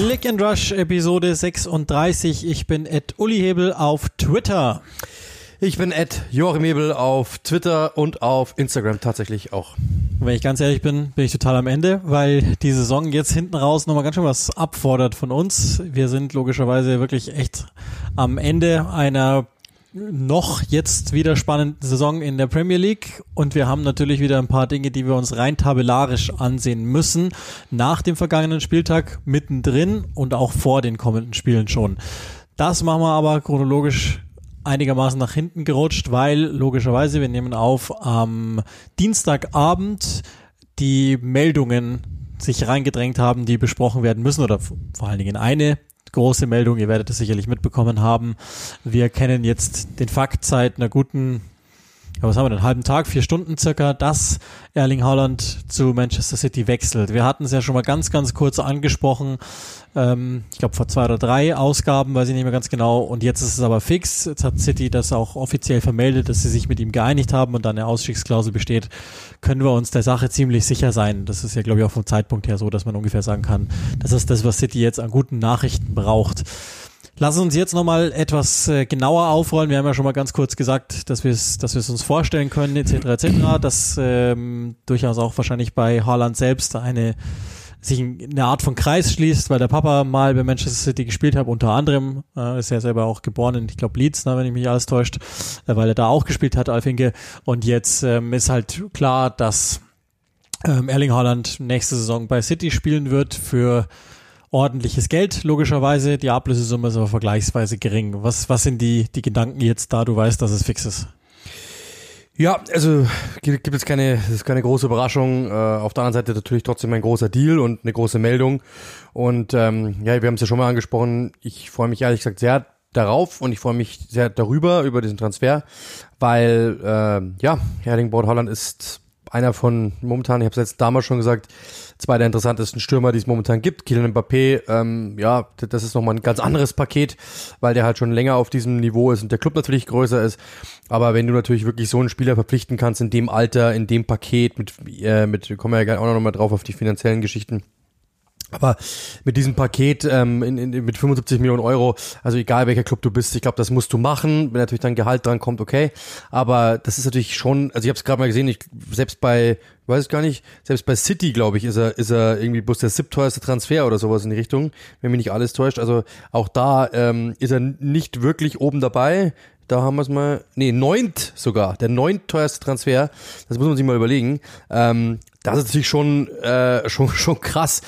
Click and Rush Episode 36. Ich bin Ed Uli Hebel auf Twitter. Ich bin Ed Joachim Hebel auf Twitter und auf Instagram tatsächlich auch. wenn ich ganz ehrlich bin, bin ich total am Ende, weil die Saison jetzt hinten raus nochmal ganz schön was abfordert von uns. Wir sind logischerweise wirklich echt am Ende einer noch jetzt wieder spannenden Saison in der Premier League und wir haben natürlich wieder ein paar Dinge, die wir uns rein tabellarisch ansehen müssen, nach dem vergangenen Spieltag mittendrin und auch vor den kommenden Spielen schon. Das machen wir aber chronologisch einigermaßen nach hinten gerutscht, weil logischerweise wir nehmen auf am Dienstagabend die Meldungen sich reingedrängt haben, die besprochen werden müssen oder vor allen Dingen eine große Meldung, ihr werdet es sicherlich mitbekommen haben. Wir kennen jetzt den Fakt seit einer guten, ja, was haben wir einen halben Tag, vier Stunden circa, dass Erling Haaland zu Manchester City wechselt. Wir hatten es ja schon mal ganz, ganz kurz angesprochen, ähm, ich glaube vor zwei oder drei Ausgaben, weiß ich nicht mehr ganz genau. Und jetzt ist es aber fix. Jetzt hat City das auch offiziell vermeldet, dass sie sich mit ihm geeinigt haben und dann eine Ausstiegsklausel besteht. Können wir uns der Sache ziemlich sicher sein. Das ist ja, glaube ich, auch vom Zeitpunkt her so, dass man ungefähr sagen kann, das ist das, was City jetzt an guten Nachrichten braucht. Lass uns jetzt nochmal etwas äh, genauer aufrollen. Wir haben ja schon mal ganz kurz gesagt, dass wir es dass wir es uns vorstellen können, etc. etc. Dass ähm, durchaus auch wahrscheinlich bei Haaland selbst eine sich eine Art von Kreis schließt, weil der Papa mal bei Manchester City gespielt hat, unter anderem, äh, ist er selber auch geboren in, ich glaube, Leeds, ne, wenn ich mich alles täuscht, äh, weil er da auch gespielt hat, Alfinke. Und jetzt ähm, ist halt klar, dass ähm, Erling Haaland nächste Saison bei City spielen wird für ordentliches Geld, logischerweise. Die Ablösesumme ist aber vergleichsweise gering. Was, was sind die, die Gedanken jetzt da, du weißt, dass es fix ist? Ja, also gibt, gibt es keine, das ist keine große Überraschung. Äh, auf der anderen Seite natürlich trotzdem ein großer Deal und eine große Meldung. Und ähm, ja, wir haben es ja schon mal angesprochen. Ich freue mich ehrlich gesagt sehr darauf und ich freue mich sehr darüber, über diesen Transfer, weil äh, ja, Erling Braut Holland ist einer von momentan, ich habe es jetzt damals schon gesagt, zwei der interessantesten Stürmer, die es momentan gibt. Kylian Mbappé, ähm, ja, das ist nochmal ein ganz anderes Paket, weil der halt schon länger auf diesem Niveau ist und der Club natürlich größer ist. Aber wenn du natürlich wirklich so einen Spieler verpflichten kannst in dem Alter, in dem Paket, mit, äh, mit kommen wir ja auch noch mal drauf auf die finanziellen Geschichten, aber mit diesem Paket ähm, in, in, mit 75 Millionen Euro, also egal welcher Club du bist, ich glaube, das musst du machen. Wenn natürlich dein Gehalt dran kommt, okay. Aber das ist natürlich schon, also ich habe es gerade mal gesehen, ich, selbst bei, weiß ich gar nicht, selbst bei City, glaube ich, ist er, ist er irgendwie bloß der siebteuerste Transfer oder sowas in die Richtung, wenn mich nicht alles täuscht. Also auch da ähm, ist er nicht wirklich oben dabei. Da haben wir es mal, nee, neunt sogar, der neunteuerste Transfer. Das muss man sich mal überlegen. Ähm, das ist natürlich schon, äh, schon, schon krass.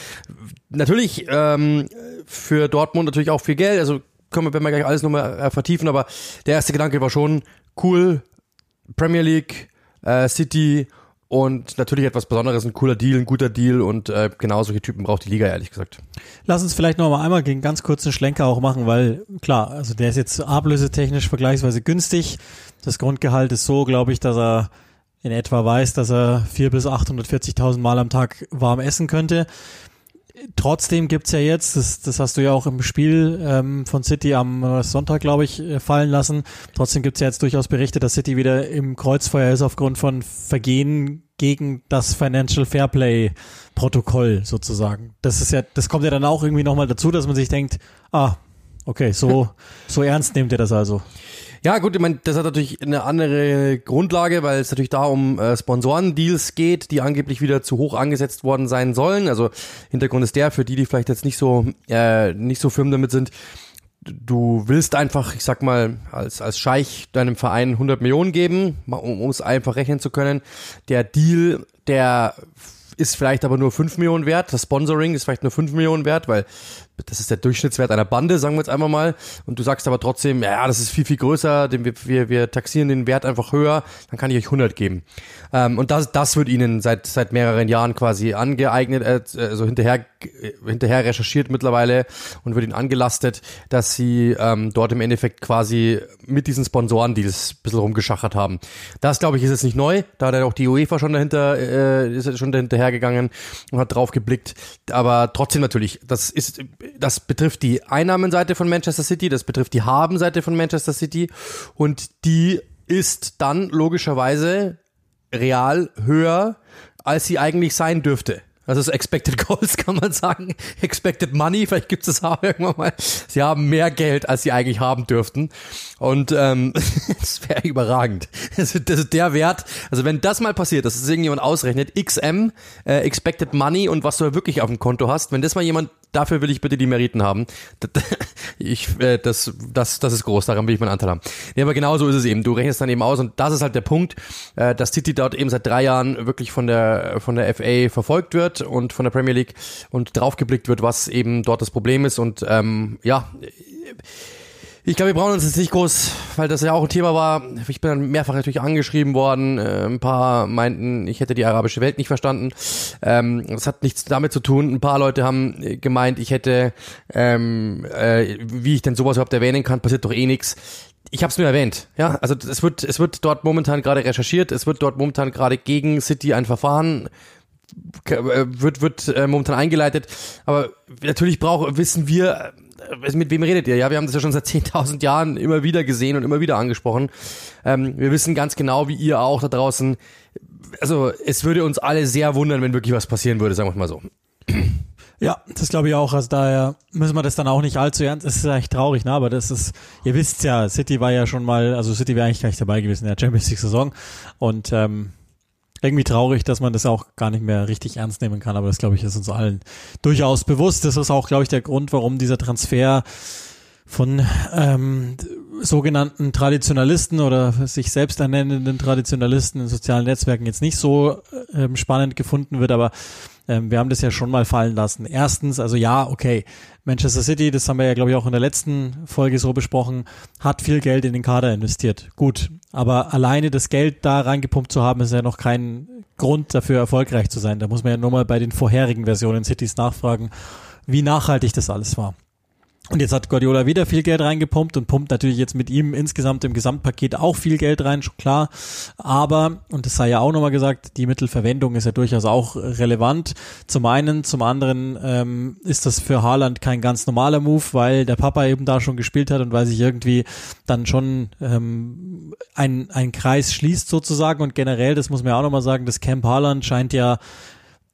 Natürlich ähm, für Dortmund natürlich auch viel Geld. Also können wir, wenn wir gleich alles nochmal äh, vertiefen, aber der erste Gedanke war schon cool. Premier League, äh, City und natürlich etwas Besonderes, ein cooler Deal, ein guter Deal und äh, genau solche Typen braucht die Liga, ehrlich gesagt. Lass uns vielleicht noch mal einmal gegen ganz kurzen Schlenker auch machen, weil klar, also der ist jetzt ablösetechnisch vergleichsweise günstig. Das Grundgehalt ist so, glaube ich, dass er in etwa weiß, dass er vier bis 840.000 Mal am Tag warm essen könnte. Trotzdem gibt's ja jetzt, das, das hast du ja auch im Spiel ähm, von City am Sonntag, glaube ich, äh, fallen lassen. Trotzdem gibt's ja jetzt durchaus Berichte, dass City wieder im Kreuzfeuer ist aufgrund von Vergehen gegen das Financial Fairplay Protokoll sozusagen. Das ist ja, das kommt ja dann auch irgendwie nochmal dazu, dass man sich denkt, ah, okay, so, so ernst nehmt ihr das also. Ja, gut, ich meine, das hat natürlich eine andere Grundlage, weil es natürlich da um äh, Sponsorendeals geht, die angeblich wieder zu hoch angesetzt worden sein sollen. Also Hintergrund ist der, für die, die vielleicht jetzt nicht so äh, nicht so firm damit sind, du willst einfach, ich sag mal, als, als Scheich deinem Verein 100 Millionen geben, um es einfach rechnen zu können. Der Deal, der ist vielleicht aber nur 5 Millionen wert. Das Sponsoring ist vielleicht nur 5 Millionen wert, weil das ist der Durchschnittswert einer Bande, sagen wir jetzt einmal mal. Und du sagst aber trotzdem, ja, das ist viel, viel größer, wir, wir, wir taxieren den Wert einfach höher, dann kann ich euch 100 geben. Ähm, und das, das wird ihnen seit, seit mehreren Jahren quasi angeeignet, äh, also hinterher, hinterher recherchiert mittlerweile und wird ihnen angelastet, dass sie ähm, dort im Endeffekt quasi mit diesen Sponsorendeals ein bisschen rumgeschachert haben. Das, glaube ich, ist jetzt nicht neu. Da hat ja auch die UEFA schon dahinter, äh, ist schon dahinter gegangen und hat drauf geblickt. Aber trotzdem natürlich, das ist das betrifft die Einnahmenseite von Manchester City, das betrifft die Habenseite von Manchester City und die ist dann logischerweise real höher, als sie eigentlich sein dürfte. Also das Expected Goals kann man sagen. Expected Money, vielleicht gibt es das auch irgendwann mal. Sie haben mehr Geld, als sie eigentlich haben dürften. Und ähm, das wäre überragend. Ist, das ist der Wert. Also wenn das mal passiert, dass es irgendjemand ausrechnet, XM, äh, Expected Money und was du wirklich auf dem Konto hast, wenn das mal jemand dafür will ich bitte die Meriten haben. Ich, äh, das, das, das ist groß, daran will ich meinen Anteil haben. Nee, aber genau so ist es eben. Du rechnest dann eben aus und das ist halt der Punkt, äh, dass City dort eben seit drei Jahren wirklich von der, von der FA verfolgt wird und von der Premier League und draufgeblickt wird, was eben dort das Problem ist und ähm, ja, ich glaube, wir brauchen uns jetzt nicht groß, weil das ja auch ein Thema war. Ich bin dann mehrfach natürlich angeschrieben worden. Äh, ein paar meinten, ich hätte die arabische Welt nicht verstanden. Ähm, das hat nichts damit zu tun. Ein paar Leute haben gemeint, ich hätte, ähm, äh, wie ich denn sowas überhaupt erwähnen kann, passiert doch eh nichts. Ich habe es nur erwähnt, ja. Also es wird, es wird dort momentan gerade recherchiert. Es wird dort momentan gerade gegen City ein Verfahren äh, wird wird äh, momentan eingeleitet. Aber natürlich brauchen wissen wir äh, mit wem redet ihr? Ja, wir haben das ja schon seit 10.000 Jahren immer wieder gesehen und immer wieder angesprochen. Ähm, wir wissen ganz genau, wie ihr auch da draußen. Also, es würde uns alle sehr wundern, wenn wirklich was passieren würde, sagen wir mal so. Ja, das glaube ich auch. Also daher müssen wir das dann auch nicht allzu ernst. Es ist echt traurig, ne? Aber das ist, ihr wisst ja, City war ja schon mal, also City wäre eigentlich gar nicht dabei gewesen in der Champions League Saison. Und ähm, irgendwie traurig, dass man das auch gar nicht mehr richtig ernst nehmen kann, aber das glaube ich ist uns allen durchaus bewusst. Das ist auch, glaube ich, der Grund, warum dieser Transfer von ähm, sogenannten Traditionalisten oder sich selbst ernennenden Traditionalisten in sozialen Netzwerken jetzt nicht so ähm, spannend gefunden wird, aber ähm, wir haben das ja schon mal fallen lassen. Erstens, also ja, okay, Manchester City, das haben wir ja, glaube ich, auch in der letzten Folge so besprochen, hat viel Geld in den Kader investiert. Gut, aber alleine das Geld da reingepumpt zu haben, ist ja noch kein Grund dafür, erfolgreich zu sein. Da muss man ja nur mal bei den vorherigen Versionen Cities nachfragen, wie nachhaltig das alles war. Und jetzt hat Guardiola wieder viel Geld reingepumpt und pumpt natürlich jetzt mit ihm insgesamt im Gesamtpaket auch viel Geld rein, schon klar. Aber, und das sei ja auch nochmal gesagt, die Mittelverwendung ist ja durchaus auch relevant. Zum einen, zum anderen ähm, ist das für Haaland kein ganz normaler Move, weil der Papa eben da schon gespielt hat und weil sich irgendwie dann schon ähm, ein, ein Kreis schließt sozusagen. Und generell, das muss man ja auch nochmal sagen, das Camp Haaland scheint ja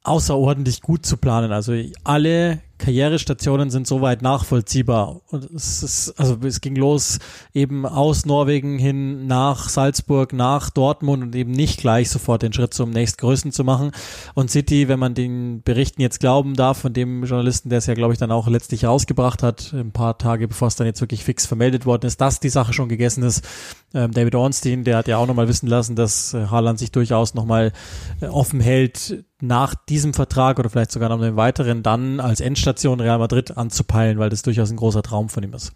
außerordentlich gut zu planen. Also alle Karrierestationen sind soweit nachvollziehbar. Und es ist, also es ging los eben aus Norwegen hin nach Salzburg, nach Dortmund und eben nicht gleich sofort den Schritt zum nächstgrößten zu machen. Und City, wenn man den Berichten jetzt glauben darf, von dem Journalisten, der es ja, glaube ich, dann auch letztlich rausgebracht hat, ein paar Tage bevor es dann jetzt wirklich fix vermeldet worden ist, dass die Sache schon gegessen ist. Ähm, David Ornstein, der hat ja auch nochmal wissen lassen, dass äh, Haaland sich durchaus nochmal äh, offen hält, nach diesem Vertrag oder vielleicht sogar noch einem weiteren dann als Endstation Real Madrid anzupeilen, weil das durchaus ein großer Traum von ihm ist.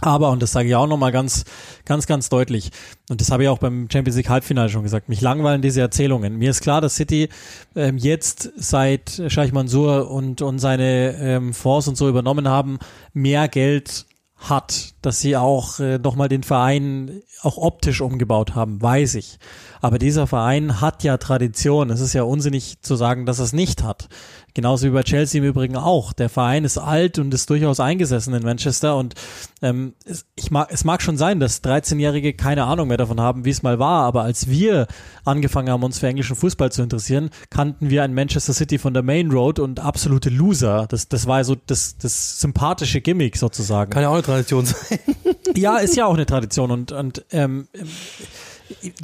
Aber, und das sage ich auch nochmal ganz, ganz, ganz deutlich, und das habe ich auch beim Champions League Halbfinale schon gesagt, mich langweilen diese Erzählungen. Mir ist klar, dass City ähm, jetzt seit Scheich Mansour und, und seine ähm, Fonds und so übernommen haben, mehr Geld hat, dass sie auch äh, nochmal den Verein auch optisch umgebaut haben, weiß ich. Aber dieser Verein hat ja Tradition. Es ist ja unsinnig zu sagen, dass es nicht hat. Genauso wie bei Chelsea im Übrigen auch. Der Verein ist alt und ist durchaus eingesessen in Manchester und ähm, es, ich mag, es mag schon sein, dass 13-Jährige keine Ahnung mehr davon haben, wie es mal war, aber als wir angefangen haben, uns für englischen Fußball zu interessieren, kannten wir ein Manchester City von der Main Road und absolute Loser. Das, das war so das, das sympathische Gimmick sozusagen. Kann ja auch eine Tradition sein. ja, ist ja auch eine Tradition und, und ähm,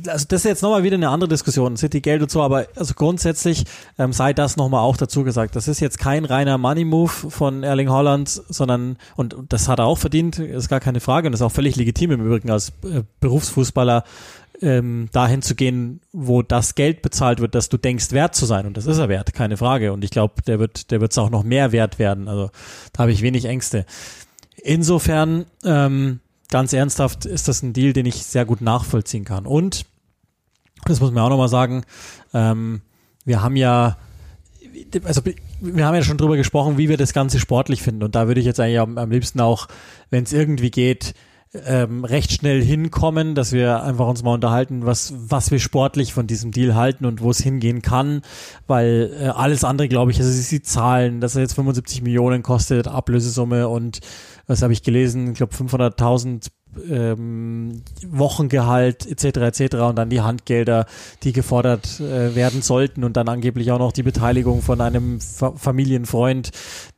also das ist jetzt nochmal wieder eine andere Diskussion, City Geld und so, aber also grundsätzlich ähm, sei das nochmal auch dazu gesagt. Das ist jetzt kein reiner Money-Move von Erling Holland, sondern, und, das hat er auch verdient, ist gar keine Frage und ist auch völlig legitim im Übrigen als äh, Berufsfußballer ähm, dahin zu gehen, wo das Geld bezahlt wird, das du denkst wert zu sein. Und das ist er wert, keine Frage. Und ich glaube, der wird, der wird es auch noch mehr wert werden. Also da habe ich wenig Ängste. Insofern, ähm, ganz ernsthaft ist das ein Deal, den ich sehr gut nachvollziehen kann. Und, das muss man auch nochmal sagen, ähm, wir haben ja, also wir haben ja schon drüber gesprochen, wie wir das Ganze sportlich finden. Und da würde ich jetzt eigentlich am, am liebsten auch, wenn es irgendwie geht, ähm, recht schnell hinkommen, dass wir einfach uns mal unterhalten, was, was wir sportlich von diesem Deal halten und wo es hingehen kann, weil äh, alles andere, glaube ich, also die Zahlen, dass er jetzt 75 Millionen kostet, Ablösesumme und was habe ich gelesen, ich glaube 500.000 ähm, Wochengehalt etc. etc. und dann die Handgelder, die gefordert äh, werden sollten und dann angeblich auch noch die Beteiligung von einem Fa Familienfreund,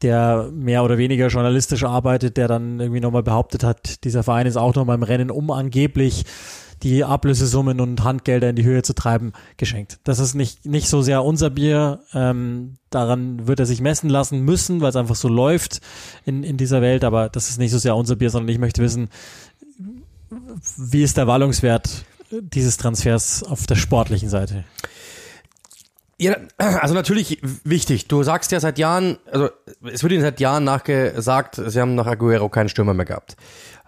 der mehr oder weniger journalistisch arbeitet, der dann irgendwie nochmal behauptet hat, dieser Verein ist auch nochmal im Rennen, um angeblich die Ablösesummen und Handgelder in die Höhe zu treiben, geschenkt. Das ist nicht, nicht so sehr unser Bier. Ähm, daran wird er sich messen lassen müssen, weil es einfach so läuft in, in dieser Welt. Aber das ist nicht so sehr unser Bier, sondern ich möchte wissen, wie ist der Wallungswert dieses Transfers auf der sportlichen Seite? Ja, also natürlich wichtig. Du sagst ja seit Jahren, also es wird ihnen seit Jahren nachgesagt, sie haben nach Aguero keinen Stürmer mehr gehabt.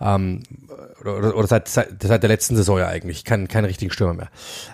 Ähm, oder, oder seit, seit, seit der letzten Saison ja eigentlich, keinen keinen richtigen Stürmer mehr.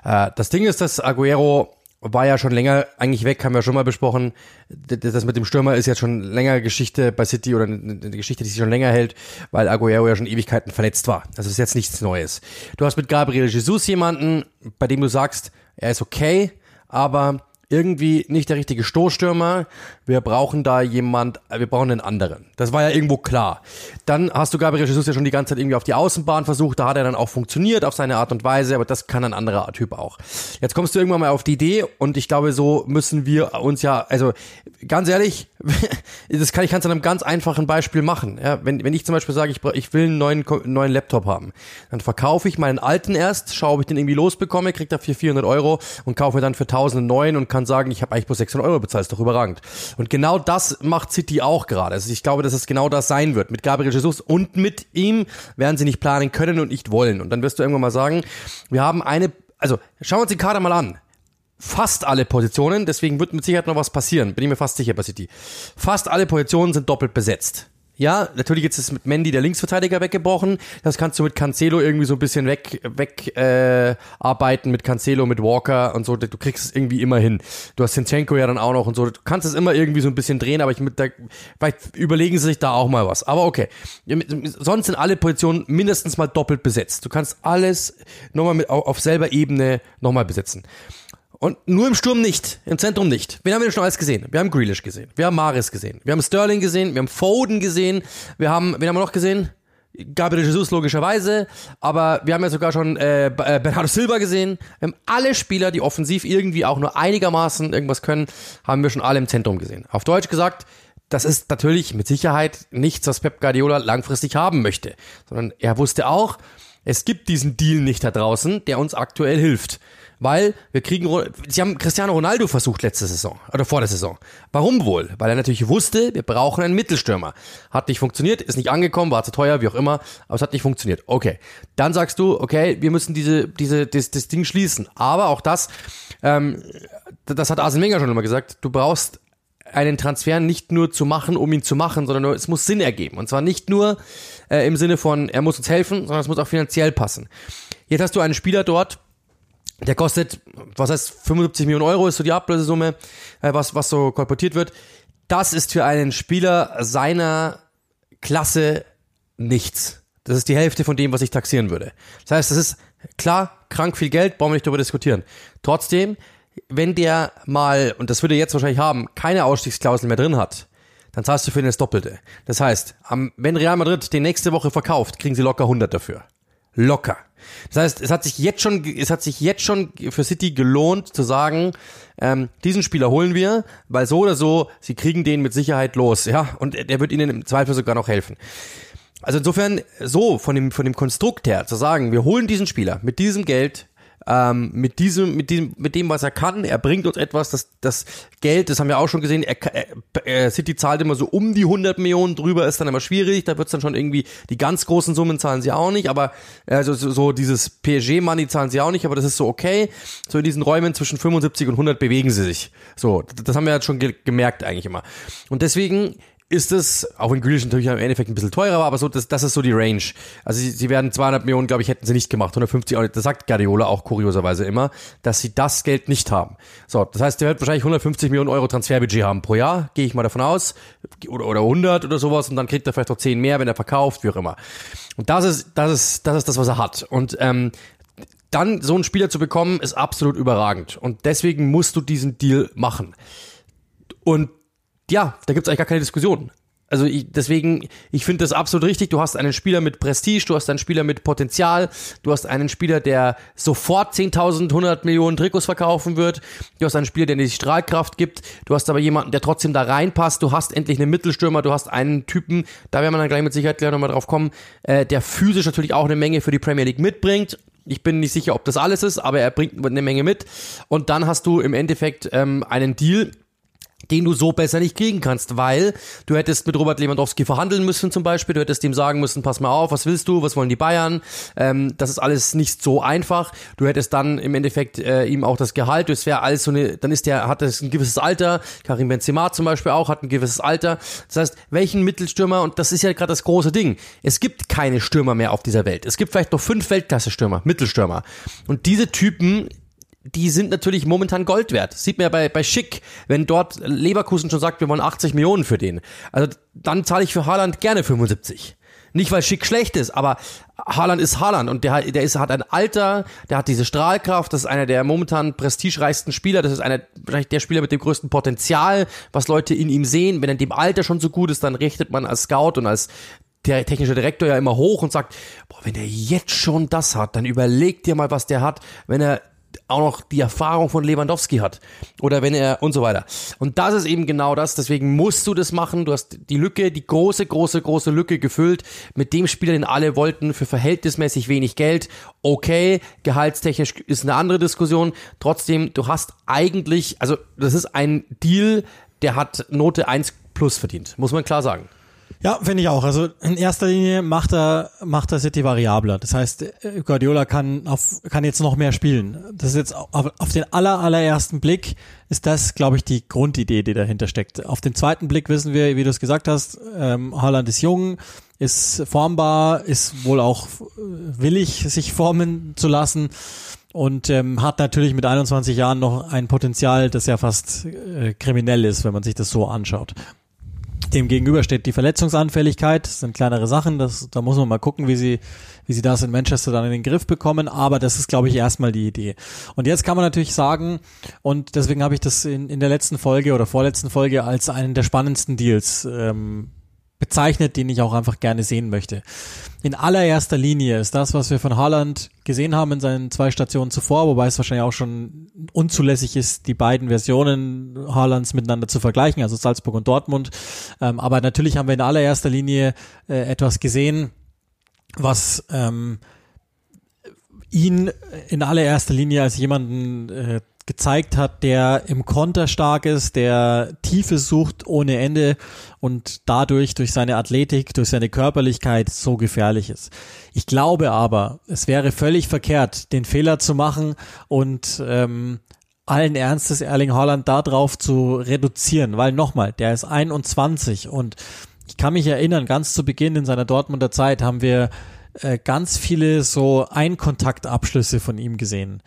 Äh, das Ding ist, dass Aguero war ja schon länger eigentlich weg, haben wir schon mal besprochen. Das mit dem Stürmer ist jetzt schon länger Geschichte bei City oder eine Geschichte, die sich schon länger hält, weil Aguero ja schon Ewigkeiten verletzt war. Das ist jetzt nichts Neues. Du hast mit Gabriel Jesus jemanden, bei dem du sagst, er ist okay, aber irgendwie nicht der richtige Stoßstürmer. Wir brauchen da jemand, wir brauchen einen anderen. Das war ja irgendwo klar. Dann hast du Gabriel Jesus ja schon die ganze Zeit irgendwie auf die Außenbahn versucht. Da hat er dann auch funktioniert auf seine Art und Weise, aber das kann ein anderer Typ auch. Jetzt kommst du irgendwann mal auf die Idee und ich glaube, so müssen wir uns ja, also ganz ehrlich, das kann ich ganz an einem ganz einfachen Beispiel machen. Ja, wenn, wenn ich zum Beispiel sage, ich, ich will einen neuen, neuen Laptop haben, dann verkaufe ich meinen alten erst, schaue, ob ich den irgendwie losbekomme, krieg dafür 400 Euro und kaufe mir dann für 1000 neuen und kann sagen, ich habe eigentlich bloß 600 Euro bezahlt, ist doch überragend. Und genau das macht City auch gerade. Also ich glaube, dass es genau das sein wird. Mit Gabriel Jesus und mit ihm werden sie nicht planen können und nicht wollen. Und dann wirst du irgendwann mal sagen, wir haben eine, also schauen wir uns den Kader mal an fast alle Positionen, deswegen wird mit Sicherheit noch was passieren, bin ich mir fast sicher bei City. Fast alle Positionen sind doppelt besetzt. Ja, natürlich jetzt ist mit Mandy der Linksverteidiger weggebrochen. Das kannst du mit Cancelo irgendwie so ein bisschen weg, weg äh, arbeiten, mit Cancelo, mit Walker und so. Du kriegst es irgendwie immer hin. Du hast Sinchenko ja dann auch noch und so. Du kannst es immer irgendwie so ein bisschen drehen, aber ich mit der, vielleicht überlegen sie sich da auch mal was. Aber okay. Sonst sind alle Positionen mindestens mal doppelt besetzt. Du kannst alles nochmal mit, auf selber Ebene nochmal besetzen. Und nur im Sturm nicht, im Zentrum nicht. Wen haben wir schon alles gesehen? Wir haben Grealish gesehen, wir haben Maris gesehen, wir haben Sterling gesehen, wir haben Foden gesehen, wir haben, wen haben wir noch gesehen? Gabriel Jesus logischerweise, aber wir haben ja sogar schon äh, äh, Bernardo Silva gesehen. Alle Spieler, die offensiv irgendwie auch nur einigermaßen irgendwas können, haben wir schon alle im Zentrum gesehen. Auf Deutsch gesagt, das ist natürlich mit Sicherheit nichts, was Pep Guardiola langfristig haben möchte, sondern er wusste auch, es gibt diesen Deal nicht da draußen, der uns aktuell hilft weil wir kriegen, sie haben Cristiano Ronaldo versucht letzte Saison oder vor der Saison. Warum wohl? Weil er natürlich wusste, wir brauchen einen Mittelstürmer. Hat nicht funktioniert, ist nicht angekommen, war zu teuer, wie auch immer, aber es hat nicht funktioniert. Okay, dann sagst du, okay, wir müssen diese, diese, das, das Ding schließen. Aber auch das, ähm, das hat Arsene Wenger schon immer gesagt, du brauchst einen Transfer nicht nur zu machen, um ihn zu machen, sondern es muss Sinn ergeben. Und zwar nicht nur äh, im Sinne von, er muss uns helfen, sondern es muss auch finanziell passen. Jetzt hast du einen Spieler dort, der kostet, was heißt 75 Millionen Euro ist so die Ablösesumme, äh, was, was so kolportiert wird. Das ist für einen Spieler seiner Klasse nichts. Das ist die Hälfte von dem, was ich taxieren würde. Das heißt, das ist klar, krank viel Geld, brauchen wir nicht darüber diskutieren. Trotzdem, wenn der mal, und das würde er jetzt wahrscheinlich haben, keine Ausstiegsklausel mehr drin hat, dann zahlst du für ihn das Doppelte. Das heißt, wenn Real Madrid den nächste Woche verkauft, kriegen sie locker 100 dafür. Locker. Das heißt, es hat sich jetzt schon, es hat sich jetzt schon für City gelohnt zu sagen, ähm, diesen Spieler holen wir, weil so oder so, sie kriegen den mit Sicherheit los, ja, und der wird ihnen im Zweifel sogar noch helfen. Also insofern, so von dem, von dem Konstrukt her zu sagen, wir holen diesen Spieler mit diesem Geld, ähm, mit diesem, mit diesem, mit dem, was er kann. Er bringt uns etwas, das, das Geld, das haben wir auch schon gesehen. Er, er, City zahlt immer so um die 100 Millionen, drüber ist dann immer schwierig. Da wird's dann schon irgendwie, die ganz großen Summen zahlen sie auch nicht, aber also so, so dieses PSG-Money zahlen sie auch nicht, aber das ist so okay. So in diesen Räumen zwischen 75 und 100 bewegen sie sich. So, das haben wir jetzt schon ge gemerkt eigentlich immer. Und deswegen ist es, auch wenn Grealish natürlich im Endeffekt ein bisschen teurer war, aber so, das, das ist so die Range. Also sie, sie werden 200 Millionen, glaube ich, hätten sie nicht gemacht, 150 auch nicht. Das sagt Guardiola auch kurioserweise immer, dass sie das Geld nicht haben. So, das heißt, der wird wahrscheinlich 150 Millionen Euro Transferbudget haben pro Jahr, gehe ich mal davon aus, oder, oder 100 oder sowas und dann kriegt er vielleicht noch 10 mehr, wenn er verkauft, wie auch immer. Und das ist, das ist, das ist das, was er hat. Und ähm, dann so einen Spieler zu bekommen, ist absolut überragend. Und deswegen musst du diesen Deal machen. Und ja, da gibt's eigentlich gar keine Diskussion. Also ich, deswegen, ich finde das absolut richtig. Du hast einen Spieler mit Prestige, du hast einen Spieler mit Potenzial, du hast einen Spieler, der sofort 10.000, 100 Millionen Trikots verkaufen wird. Du hast einen Spieler, der dir die Strahlkraft gibt. Du hast aber jemanden, der trotzdem da reinpasst. Du hast endlich einen Mittelstürmer. Du hast einen Typen, da werden wir dann gleich mit Sicherheit gleich nochmal drauf kommen, äh, der physisch natürlich auch eine Menge für die Premier League mitbringt. Ich bin nicht sicher, ob das alles ist, aber er bringt eine Menge mit. Und dann hast du im Endeffekt ähm, einen Deal, den du so besser nicht kriegen kannst, weil du hättest mit Robert Lewandowski verhandeln müssen zum Beispiel, du hättest ihm sagen müssen, pass mal auf, was willst du, was wollen die Bayern, ähm, das ist alles nicht so einfach, du hättest dann im Endeffekt äh, ihm auch das Gehalt, das wäre alles so eine, dann ist der, hat das ein gewisses Alter, Karim Benzema zum Beispiel auch, hat ein gewisses Alter, das heißt, welchen Mittelstürmer, und das ist ja gerade das große Ding, es gibt keine Stürmer mehr auf dieser Welt, es gibt vielleicht noch fünf Weltklasse-Stürmer, Mittelstürmer, und diese Typen die sind natürlich momentan Gold wert. sieht man ja bei, bei Schick, wenn dort Leverkusen schon sagt, wir wollen 80 Millionen für den. Also dann zahle ich für Haaland gerne 75. Nicht, weil Schick schlecht ist, aber Haaland ist Haaland und der, der ist, hat ein Alter, der hat diese Strahlkraft, das ist einer der momentan prestigereichsten Spieler, das ist einer, wahrscheinlich der Spieler mit dem größten Potenzial, was Leute in ihm sehen. Wenn er dem Alter schon so gut ist, dann richtet man als Scout und als der technische Direktor ja immer hoch und sagt, boah, wenn er jetzt schon das hat, dann überleg dir mal, was der hat, wenn er auch noch die Erfahrung von Lewandowski hat oder wenn er und so weiter. Und das ist eben genau das, deswegen musst du das machen. Du hast die Lücke, die große, große, große Lücke gefüllt mit dem Spieler, den alle wollten, für verhältnismäßig wenig Geld. Okay, gehaltstechnisch ist eine andere Diskussion. Trotzdem, du hast eigentlich, also das ist ein Deal, der hat Note 1 plus verdient, muss man klar sagen. Ja, finde ich auch. Also in erster Linie macht er, macht er City variabler. Das heißt, Guardiola kann auf, kann jetzt noch mehr spielen. Das ist jetzt auf, auf den aller, allerersten Blick ist das, glaube ich, die Grundidee, die dahinter steckt. Auf den zweiten Blick wissen wir, wie du es gesagt hast, ähm, Haaland ist jung, ist formbar, ist wohl auch willig, sich formen zu lassen und ähm, hat natürlich mit 21 Jahren noch ein Potenzial, das ja fast äh, kriminell ist, wenn man sich das so anschaut. Dem gegenüber steht die Verletzungsanfälligkeit. Das sind kleinere Sachen. Das, da muss man mal gucken, wie sie, wie sie das in Manchester dann in den Griff bekommen. Aber das ist, glaube ich, erstmal die Idee. Und jetzt kann man natürlich sagen, und deswegen habe ich das in, in der letzten Folge oder vorletzten Folge als einen der spannendsten Deals ähm, bezeichnet, den ich auch einfach gerne sehen möchte. In allererster Linie ist das, was wir von Haaland gesehen haben in seinen zwei Stationen zuvor, wobei es wahrscheinlich auch schon unzulässig ist, die beiden Versionen Haalands miteinander zu vergleichen, also Salzburg und Dortmund. Ähm, aber natürlich haben wir in allererster Linie äh, etwas gesehen, was ähm, ihn in allererster Linie als jemanden äh, gezeigt hat, der im Konter stark ist, der Tiefe sucht ohne Ende und dadurch durch seine Athletik, durch seine Körperlichkeit so gefährlich ist. Ich glaube aber, es wäre völlig verkehrt, den Fehler zu machen und ähm, allen Ernstes Erling Haaland darauf zu reduzieren, weil nochmal, der ist 21 und ich kann mich erinnern, ganz zu Beginn in seiner Dortmunder Zeit haben wir äh, ganz viele so Einkontaktabschlüsse von ihm gesehen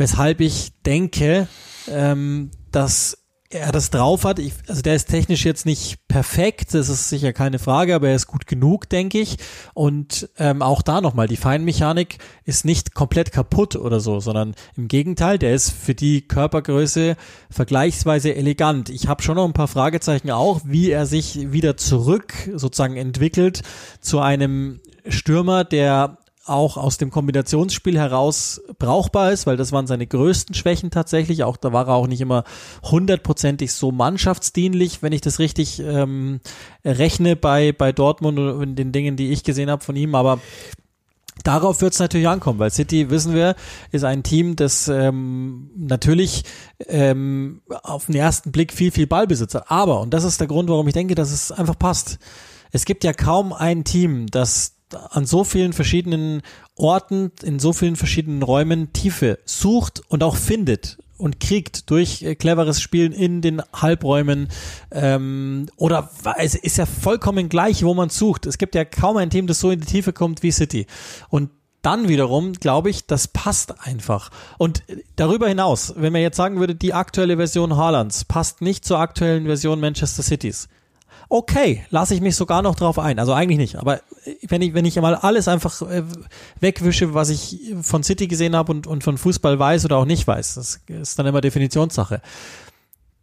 weshalb ich denke, ähm, dass er das drauf hat. Ich, also der ist technisch jetzt nicht perfekt, das ist sicher keine Frage, aber er ist gut genug, denke ich. Und ähm, auch da nochmal, die Feinmechanik ist nicht komplett kaputt oder so, sondern im Gegenteil, der ist für die Körpergröße vergleichsweise elegant. Ich habe schon noch ein paar Fragezeichen auch, wie er sich wieder zurück sozusagen entwickelt zu einem Stürmer, der auch aus dem Kombinationsspiel heraus brauchbar ist, weil das waren seine größten Schwächen tatsächlich. Auch da war er auch nicht immer hundertprozentig so mannschaftsdienlich, wenn ich das richtig ähm, rechne bei, bei Dortmund und den Dingen, die ich gesehen habe von ihm. Aber Darauf wird es natürlich ankommen, weil City, wissen wir, ist ein Team, das ähm, natürlich ähm, auf den ersten Blick viel, viel Ballbesitz hat. Aber, und das ist der Grund, warum ich denke, dass es einfach passt. Es gibt ja kaum ein Team, das an so vielen verschiedenen Orten, in so vielen verschiedenen Räumen Tiefe sucht und auch findet und kriegt durch äh, cleveres Spielen in den Halbräumen ähm, oder es ist ja vollkommen gleich, wo man sucht. Es gibt ja kaum ein Team, das so in die Tiefe kommt wie City. Und dann wiederum glaube ich, das passt einfach. Und darüber hinaus, wenn man jetzt sagen würde, die aktuelle Version Haalands passt nicht zur aktuellen Version Manchester Cities, okay, lasse ich mich sogar noch drauf ein. Also eigentlich nicht, aber wenn ich, wenn ich mal alles einfach äh, wegwische, was ich von City gesehen habe und, und von Fußball weiß oder auch nicht weiß, das ist dann immer Definitionssache.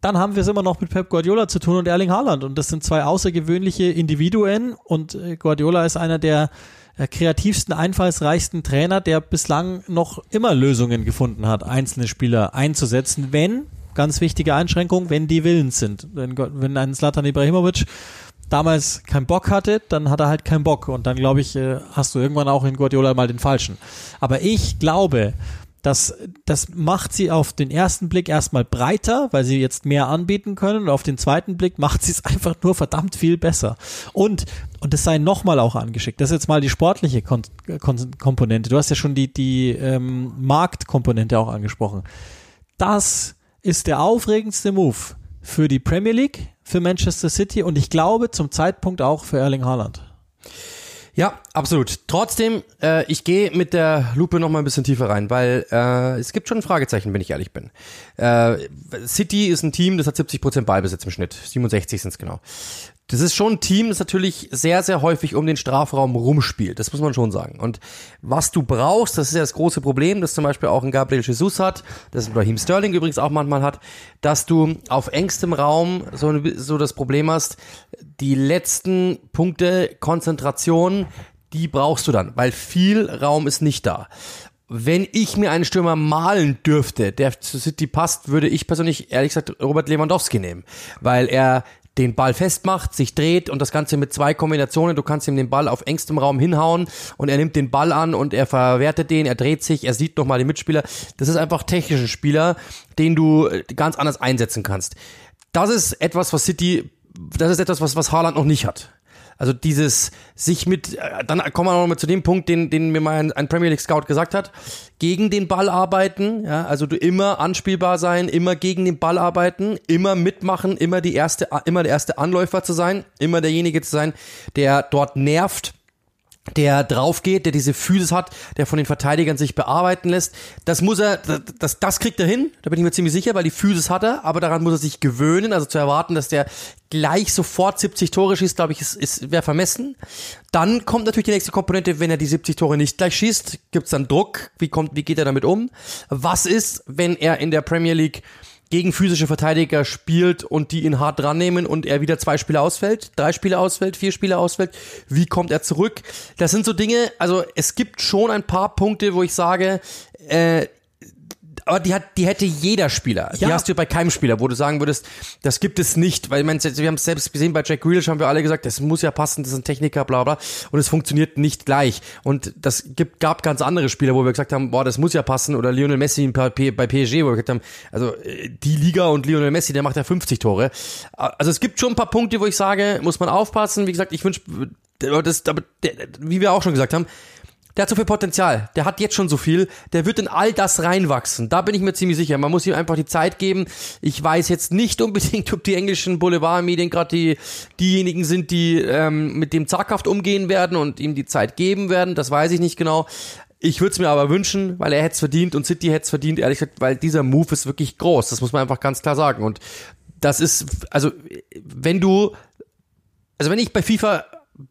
dann haben wir es immer noch mit Pep Guardiola zu tun und Erling Haaland. Und das sind zwei außergewöhnliche Individuen. Und äh, Guardiola ist einer der äh, kreativsten, einfallsreichsten Trainer, der bislang noch immer Lösungen gefunden hat, einzelne Spieler einzusetzen, wenn, ganz wichtige Einschränkung, wenn die willens sind. Wenn, wenn ein Slatan Ibrahimovic damals keinen Bock hatte, dann hat er halt keinen Bock. Und dann, glaube ich, äh, hast du irgendwann auch in Guardiola mal den Falschen. Aber ich glaube, das, das macht sie auf den ersten Blick erstmal breiter, weil sie jetzt mehr anbieten können. Und auf den zweiten Blick macht sie es einfach nur verdammt viel besser. Und, und das sei nochmal auch angeschickt. Das ist jetzt mal die sportliche Kon Kon Komponente. Du hast ja schon die, die ähm, Marktkomponente auch angesprochen. Das ist der aufregendste Move für die Premier League, für Manchester City und ich glaube zum Zeitpunkt auch für Erling Haaland. Ja, absolut. Trotzdem, äh, ich gehe mit der Lupe noch mal ein bisschen tiefer rein, weil äh, es gibt schon ein Fragezeichen, wenn ich ehrlich bin. Äh, City ist ein Team, das hat 70% Ballbesitz im Schnitt, 67 sind es genau. Das ist schon ein Team, das natürlich sehr, sehr häufig um den Strafraum rumspielt. Das muss man schon sagen. Und was du brauchst, das ist ja das große Problem, das zum Beispiel auch ein Gabriel Jesus hat, das ein Raheem Sterling übrigens auch manchmal hat, dass du auf engstem Raum so, so das Problem hast, die letzten Punkte Konzentration, die brauchst du dann, weil viel Raum ist nicht da wenn ich mir einen Stürmer malen dürfte, der zu City passt, würde ich persönlich ehrlich gesagt Robert Lewandowski nehmen, weil er den Ball festmacht, sich dreht und das Ganze mit zwei Kombinationen. Du kannst ihm den Ball auf engstem Raum hinhauen und er nimmt den Ball an und er verwertet den, er dreht sich, er sieht nochmal den Mitspieler. Das ist einfach technischer Spieler, den du ganz anders einsetzen kannst. Das ist etwas, was City, das ist etwas, was, was Haaland noch nicht hat. Also dieses sich mit, äh, dann kommen wir noch mal zu dem Punkt, den, den mir mal ein, ein, Premier League Scout gesagt hat, gegen den Ball arbeiten, ja, also du immer anspielbar sein, immer gegen den Ball arbeiten, immer mitmachen, immer die erste, immer der erste Anläufer zu sein, immer derjenige zu sein, der dort nervt, der drauf geht, der diese Physis hat, der von den Verteidigern sich bearbeiten lässt. Das muss er, das, das kriegt er hin, da bin ich mir ziemlich sicher, weil die Physis hat er, aber daran muss er sich gewöhnen, also zu erwarten, dass der gleich sofort 70 Tore schießt, glaube ich, ist, ist wäre vermessen. Dann kommt natürlich die nächste Komponente, wenn er die 70 Tore nicht gleich schießt, gibt's dann Druck, wie kommt, wie geht er damit um? Was ist, wenn er in der Premier League gegen physische Verteidiger spielt und die ihn hart dran nehmen und er wieder zwei Spiele ausfällt, drei Spiele ausfällt, vier Spiele ausfällt. Wie kommt er zurück? Das sind so Dinge, also es gibt schon ein paar Punkte, wo ich sage, äh, aber die hat, die hätte jeder Spieler. Ja. Die hast du bei keinem Spieler, wo du sagen würdest, das gibt es nicht, weil man, wir haben es selbst gesehen bei Jack Grealish haben wir alle gesagt, das muss ja passen, das ist ein Techniker, bla bla, und es funktioniert nicht gleich. Und das gibt, gab ganz andere Spieler, wo wir gesagt haben, boah, das muss ja passen, oder Lionel Messi bei PSG, wo wir gesagt haben, also äh, die Liga und Lionel Messi, der macht ja 50 Tore. Also es gibt schon ein paar Punkte, wo ich sage, muss man aufpassen. Wie gesagt, ich wünsche, das, aber wie wir auch schon gesagt haben, der hat so viel Potenzial. Der hat jetzt schon so viel. Der wird in all das reinwachsen. Da bin ich mir ziemlich sicher. Man muss ihm einfach die Zeit geben. Ich weiß jetzt nicht unbedingt, ob die englischen Boulevardmedien gerade die, diejenigen sind, die ähm, mit dem zaghaft umgehen werden und ihm die Zeit geben werden. Das weiß ich nicht genau. Ich würde es mir aber wünschen, weil er hätte es verdient und City hätte es verdient, ehrlich gesagt, weil dieser Move ist wirklich groß. Das muss man einfach ganz klar sagen. Und das ist, also, wenn du, also wenn ich bei FIFA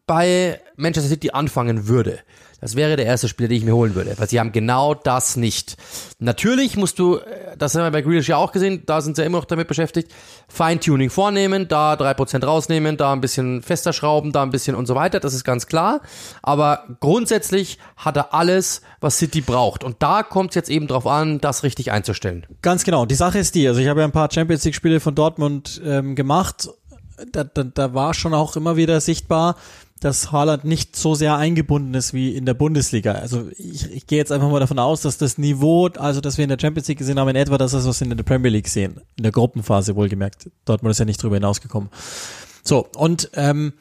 bei Manchester City anfangen würde, das wäre der erste Spieler, den ich mir holen würde, weil sie haben genau das nicht. Natürlich musst du, äh, das haben wir bei Grealish ja auch gesehen, da sind sie immer noch damit beschäftigt, Feintuning vornehmen, da drei Prozent rausnehmen, da ein bisschen fester schrauben, da ein bisschen und so weiter, das ist ganz klar. Aber grundsätzlich hat er alles, was City braucht. Und da kommt es jetzt eben drauf an, das richtig einzustellen. Ganz genau. Die Sache ist die, also ich habe ja ein paar Champions League-Spiele von Dortmund ähm, gemacht. Da, da, da war schon auch immer wieder sichtbar, dass Haaland nicht so sehr eingebunden ist wie in der Bundesliga. Also ich, ich gehe jetzt einfach mal davon aus, dass das Niveau, also dass wir in der Champions League gesehen haben, in etwa das ist, was wir in der Premier League sehen. In der Gruppenphase wohlgemerkt. Dortmund ist ja nicht drüber hinausgekommen. So, und ähm,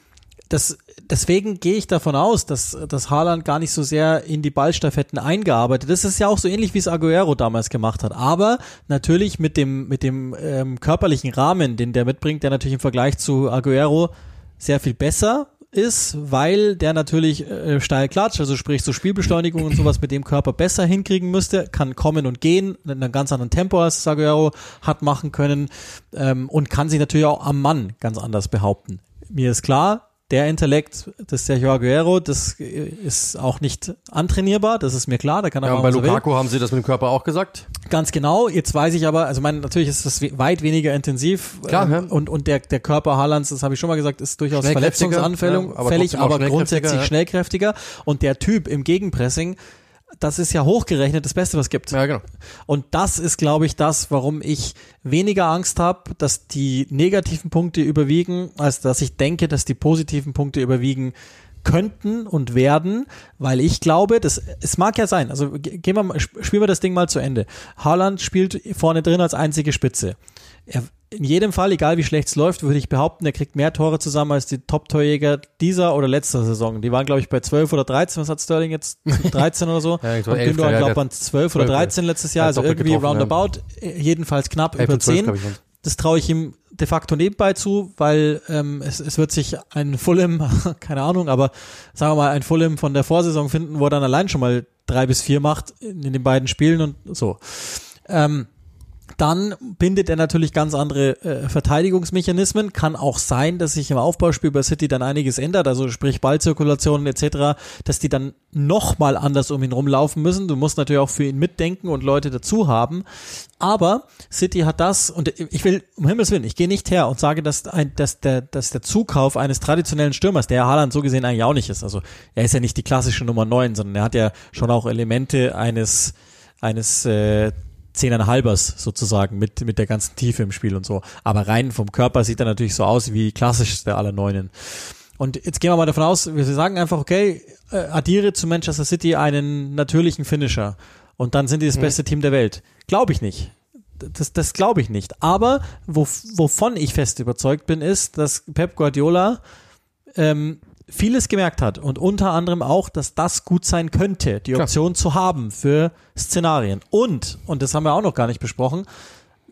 das, deswegen gehe ich davon aus, dass, dass Haaland gar nicht so sehr in die Ballstaffetten eingearbeitet ist. Das ist ja auch so ähnlich, wie es Aguero damals gemacht hat. Aber natürlich mit dem, mit dem ähm, körperlichen Rahmen, den der mitbringt, der natürlich im Vergleich zu Aguero sehr viel besser ist, weil der natürlich äh, steil klatscht, also sprich so Spielbeschleunigung und sowas mit dem Körper besser hinkriegen müsste, kann kommen und gehen in einem ganz anderen Tempo als Saguero hat machen können ähm, und kann sich natürlich auch am Mann ganz anders behaupten. Mir ist klar, der Intellekt des Sergio Aguero, das ist auch nicht antrainierbar, das ist mir klar, da kann er Ja, machen, bei. Lukaku haben sie das mit dem Körper auch gesagt. Ganz genau. Jetzt weiß ich aber, also mein, natürlich ist das we- weit weniger intensiv. Klar, ähm, ja. Und, und der, der Körper Haalands, das habe ich schon mal gesagt, ist durchaus verletzungsanfällig, ja, aber fällig, auch aber grundsätzlich schnellkräftiger. Und der Typ im Gegenpressing, das ist ja hochgerechnet das Beste, was es gibt. Ja, genau. Und das ist, glaube ich, das, warum ich weniger Angst habe, dass die negativen Punkte überwiegen, als dass ich denke, dass die positiven Punkte überwiegen könnten und werden, weil ich glaube, das, es mag ja sein, also ge- gehen wir mal, sp- spielen wir das Ding mal zu Ende. Haaland spielt vorne drin als einzige Spitze. Er, in jedem Fall, egal wie schlecht es läuft, würde ich behaupten, er kriegt mehr Tore zusammen als die Top-Torjäger dieser oder letzter Saison. Die waren, glaube ich, bei 12 oder 13. Was hat Sterling jetzt? 13 oder so? Ja, ich und glaub, 11, Gündogan, ja, glaube der- an 12 oder 12, 13 letztes Jahr. Ja, Also irgendwie ja. roundabout, äh, jedenfalls knapp 11 über und 12, 10. Das traue ich ihm de facto nebenbei zu, weil ähm, es, es wird sich ein Fulham, keine Ahnung, aber sagen wir mal, ein Fulham von der Vorsaison finden, wo er dann allein schon mal drei bis vier macht in, in den beiden Spielen und so. Ähm, dann bindet er natürlich ganz andere äh, Verteidigungsmechanismen. Kann auch sein, dass sich im Aufbauspiel bei City dann einiges ändert, also sprich Ballzirkulationen etc., dass die dann nochmal anders um ihn rumlaufen müssen. Du musst natürlich auch für ihn mitdenken und Leute dazu haben. Aber City hat das, und ich will, um Himmels Willen, ich gehe nicht her und sage, dass, ein, dass, der, dass der Zukauf eines traditionellen Stürmers, der Haaland so gesehen eigentlich auch nicht ist, also er ist ja nicht die klassische Nummer 9, sondern er hat ja schon auch Elemente eines, eines äh, Zehneinhalbers sozusagen mit, mit der ganzen Tiefe im Spiel und so. Aber rein vom Körper sieht er natürlich so aus wie klassischste aller Neunen. Und jetzt gehen wir mal davon aus, wir sagen einfach, okay, äh, addiere zu Manchester City einen natürlichen Finisher und dann sind die das beste Team der Welt. Glaube ich nicht. Das, das glaube ich nicht. Aber wo, wovon ich fest überzeugt bin, ist, dass Pep Guardiola ähm, vieles gemerkt hat und unter anderem auch, dass das gut sein könnte, die Klar. Option zu haben für Szenarien. Und, und das haben wir auch noch gar nicht besprochen,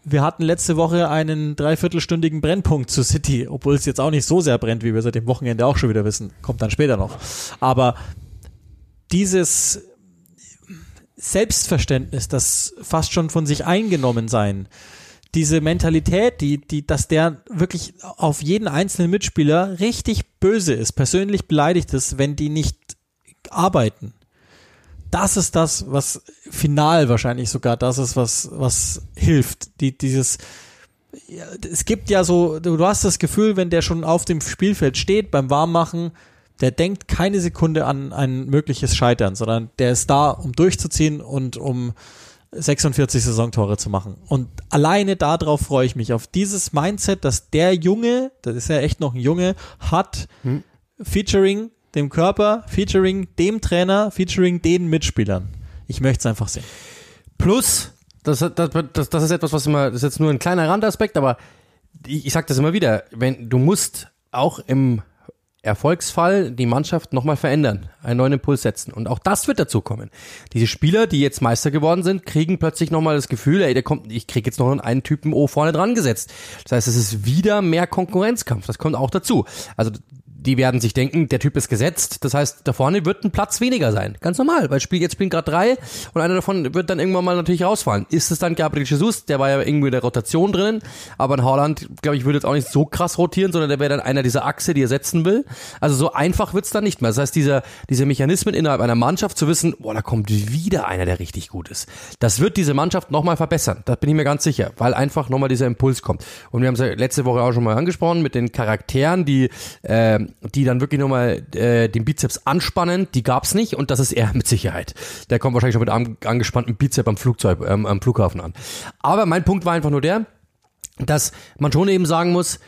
wir hatten letzte Woche einen dreiviertelstündigen Brennpunkt zu City, obwohl es jetzt auch nicht so sehr brennt, wie wir seit dem Wochenende auch schon wieder wissen. Kommt dann später noch. Aber dieses Selbstverständnis, das fast schon von sich eingenommen sein, diese Mentalität, die, die, dass der wirklich auf jeden einzelnen Mitspieler richtig böse ist, persönlich beleidigt ist, wenn die nicht arbeiten. Das ist das, was final wahrscheinlich sogar das ist, was, was hilft. Die, dieses, es gibt ja so, du hast das Gefühl, wenn der schon auf dem Spielfeld steht beim Warmmachen, der denkt keine Sekunde an ein mögliches Scheitern, sondern der ist da, um durchzuziehen und um 46 Saisontore zu machen. Und alleine darauf freue ich mich, auf dieses Mindset, dass der Junge, das ist ja echt noch ein Junge, hat, featuring dem Körper, featuring dem Trainer, featuring den Mitspielern. Ich möchte es einfach sehen. Plus, das, das, das, das ist etwas, was immer, das ist jetzt nur ein kleiner Randaspekt, aber ich, ich sage das immer wieder, wenn du musst auch im Erfolgsfall die Mannschaft nochmal verändern, einen neuen Impuls setzen. Und auch das wird dazu kommen. Diese Spieler, die jetzt Meister geworden sind, kriegen plötzlich nochmal das Gefühl, ey, der kommt, ich krieg jetzt noch einen Typen O vorne dran gesetzt. Das heißt, es ist wieder mehr Konkurrenzkampf. Das kommt auch dazu. Also die werden sich denken, der Typ ist gesetzt. Das heißt, da vorne wird ein Platz weniger sein. Ganz normal, weil Spiel, jetzt spielen gerade drei und einer davon wird dann irgendwann mal natürlich rausfallen. Ist es dann Gabriel Jesus? Der war ja irgendwie in der Rotation drinnen, aber ein Haaland, glaube ich, würde jetzt auch nicht so krass rotieren, sondern der wäre dann einer dieser Achse, die er setzen will. Also so einfach wird's dann nicht mehr. Das heißt, dieser, diese Mechanismen innerhalb einer Mannschaft zu wissen, boah, da kommt wieder einer, der richtig gut ist. Das wird diese Mannschaft nochmal verbessern. Da bin ich mir ganz sicher, weil einfach nochmal dieser Impuls kommt. Und wir haben es ja letzte Woche auch schon mal angesprochen mit den Charakteren, die, äh, die dann wirklich nochmal äh, den Bizeps anspannen, die gab's nicht und das ist er mit Sicherheit. Der kommt wahrscheinlich schon mit an, angespannten Bizeps am Flugzeug, ähm, am Flughafen an. Aber mein Punkt war einfach nur der, dass man schon eben sagen muss,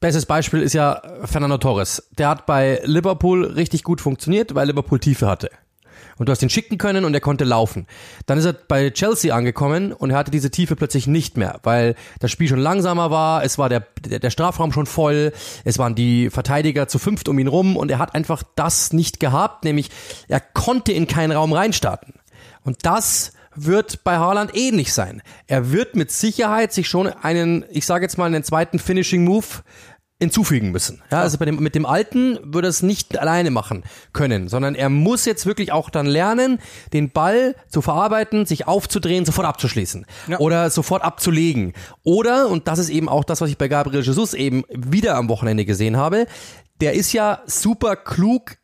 bestes Beispiel ist ja Fernando Torres. Der hat bei Liverpool richtig gut funktioniert, weil Liverpool Tiefe hatte. Und du hast ihn schicken können und er konnte laufen. Dann ist er bei Chelsea angekommen und er hatte diese Tiefe plötzlich nicht mehr, weil das Spiel schon langsamer war, es war der, der, Strafraum schon voll, es waren die Verteidiger zu fünft um ihn rum und er hat einfach das nicht gehabt, nämlich er konnte in keinen Raum reinstarten. Und das wird bei Haaland ähnlich sein. Er wird mit Sicherheit sich schon einen, ich sage jetzt mal einen zweiten Finishing Move hinzufügen müssen. Ja, also bei dem, mit dem Alten würde er es nicht alleine machen können, sondern er muss jetzt wirklich auch dann lernen, den Ball zu verarbeiten, sich aufzudrehen, sofort abzuschließen Ja. oder sofort abzulegen. Oder, und das ist eben auch das, was ich bei Gabriel Jesus eben wieder am Wochenende gesehen habe, der ist ja super klug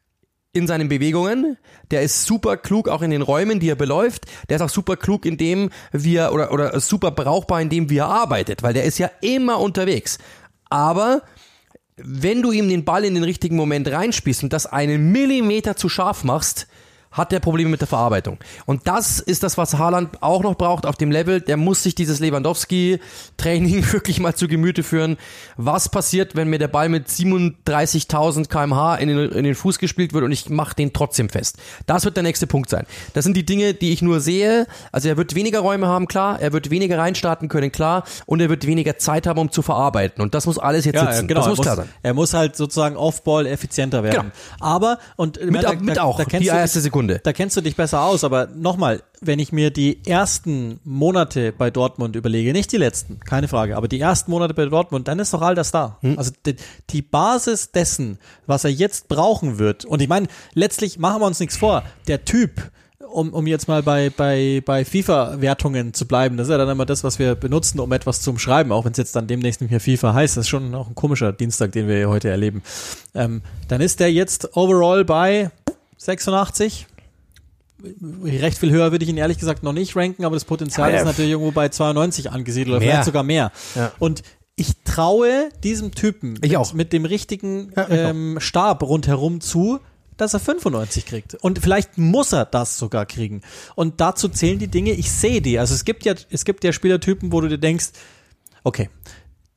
in seinen Bewegungen, der ist super klug auch in den Räumen, die er beläuft, der ist auch super klug in dem, wie er, oder, oder super brauchbar in dem, wie er arbeitet, weil der ist ja immer unterwegs. Aber wenn du ihm den Ball in den richtigen Moment reinspielst und das einen Millimeter zu scharf machst, hat er Probleme mit der Verarbeitung. Und das ist das, was Haaland auch noch braucht auf dem Level. Der muss sich dieses Lewandowski-Training wirklich mal zu Gemüte führen. Was passiert, wenn mir der Ball mit 37.000 kmh in den, in den Fuß gespielt wird und ich mache den trotzdem fest? Das wird der nächste Punkt sein. Das sind die Dinge, die ich nur sehe. Also er wird weniger Räume haben, klar. Er wird weniger reinstarten können, klar. Und er wird weniger Zeit haben, um zu verarbeiten. Und das muss alles jetzt Ja, sitzen. genau. Das muss er, klar muss, sein. er muss halt sozusagen Off-Ball effizienter werden. Aber, und Mit, da, mit da, auch, da kennst die erste dich, Sekunde. Da kennst du dich besser aus, aber nochmal, wenn ich mir die ersten Monate bei Dortmund überlege, nicht die letzten, keine Frage, aber die ersten Monate bei Dortmund, dann ist doch all das da. Hm. Also die, die Basis dessen, was er jetzt brauchen wird, und ich meine, letztlich machen wir uns nichts vor, der Typ, um, um jetzt mal bei, bei, bei FIFA-Wertungen zu bleiben, das ist ja dann immer das, was wir benutzen, um etwas zu umschreiben, auch wenn es jetzt dann demnächst nicht mehr FIFA heißt, das ist schon auch ein komischer Dienstag, den wir heute erleben. Ähm, dann ist der jetzt overall bei 86, recht viel höher würde ich ihn ehrlich gesagt noch nicht ranken, aber das Potenzial Ja, ist natürlich irgendwo bei 92 angesiedelt oder vielleicht sogar mehr. Ja. Und ich traue diesem Typen mit, auch. mit dem richtigen Ja, ähm, Stab rundherum zu, dass er 95 kriegt. Und vielleicht muss er das sogar kriegen. Und dazu zählen die Dinge, ich sehe die. Also es gibt ja, es gibt ja Spielertypen, wo du dir denkst, okay,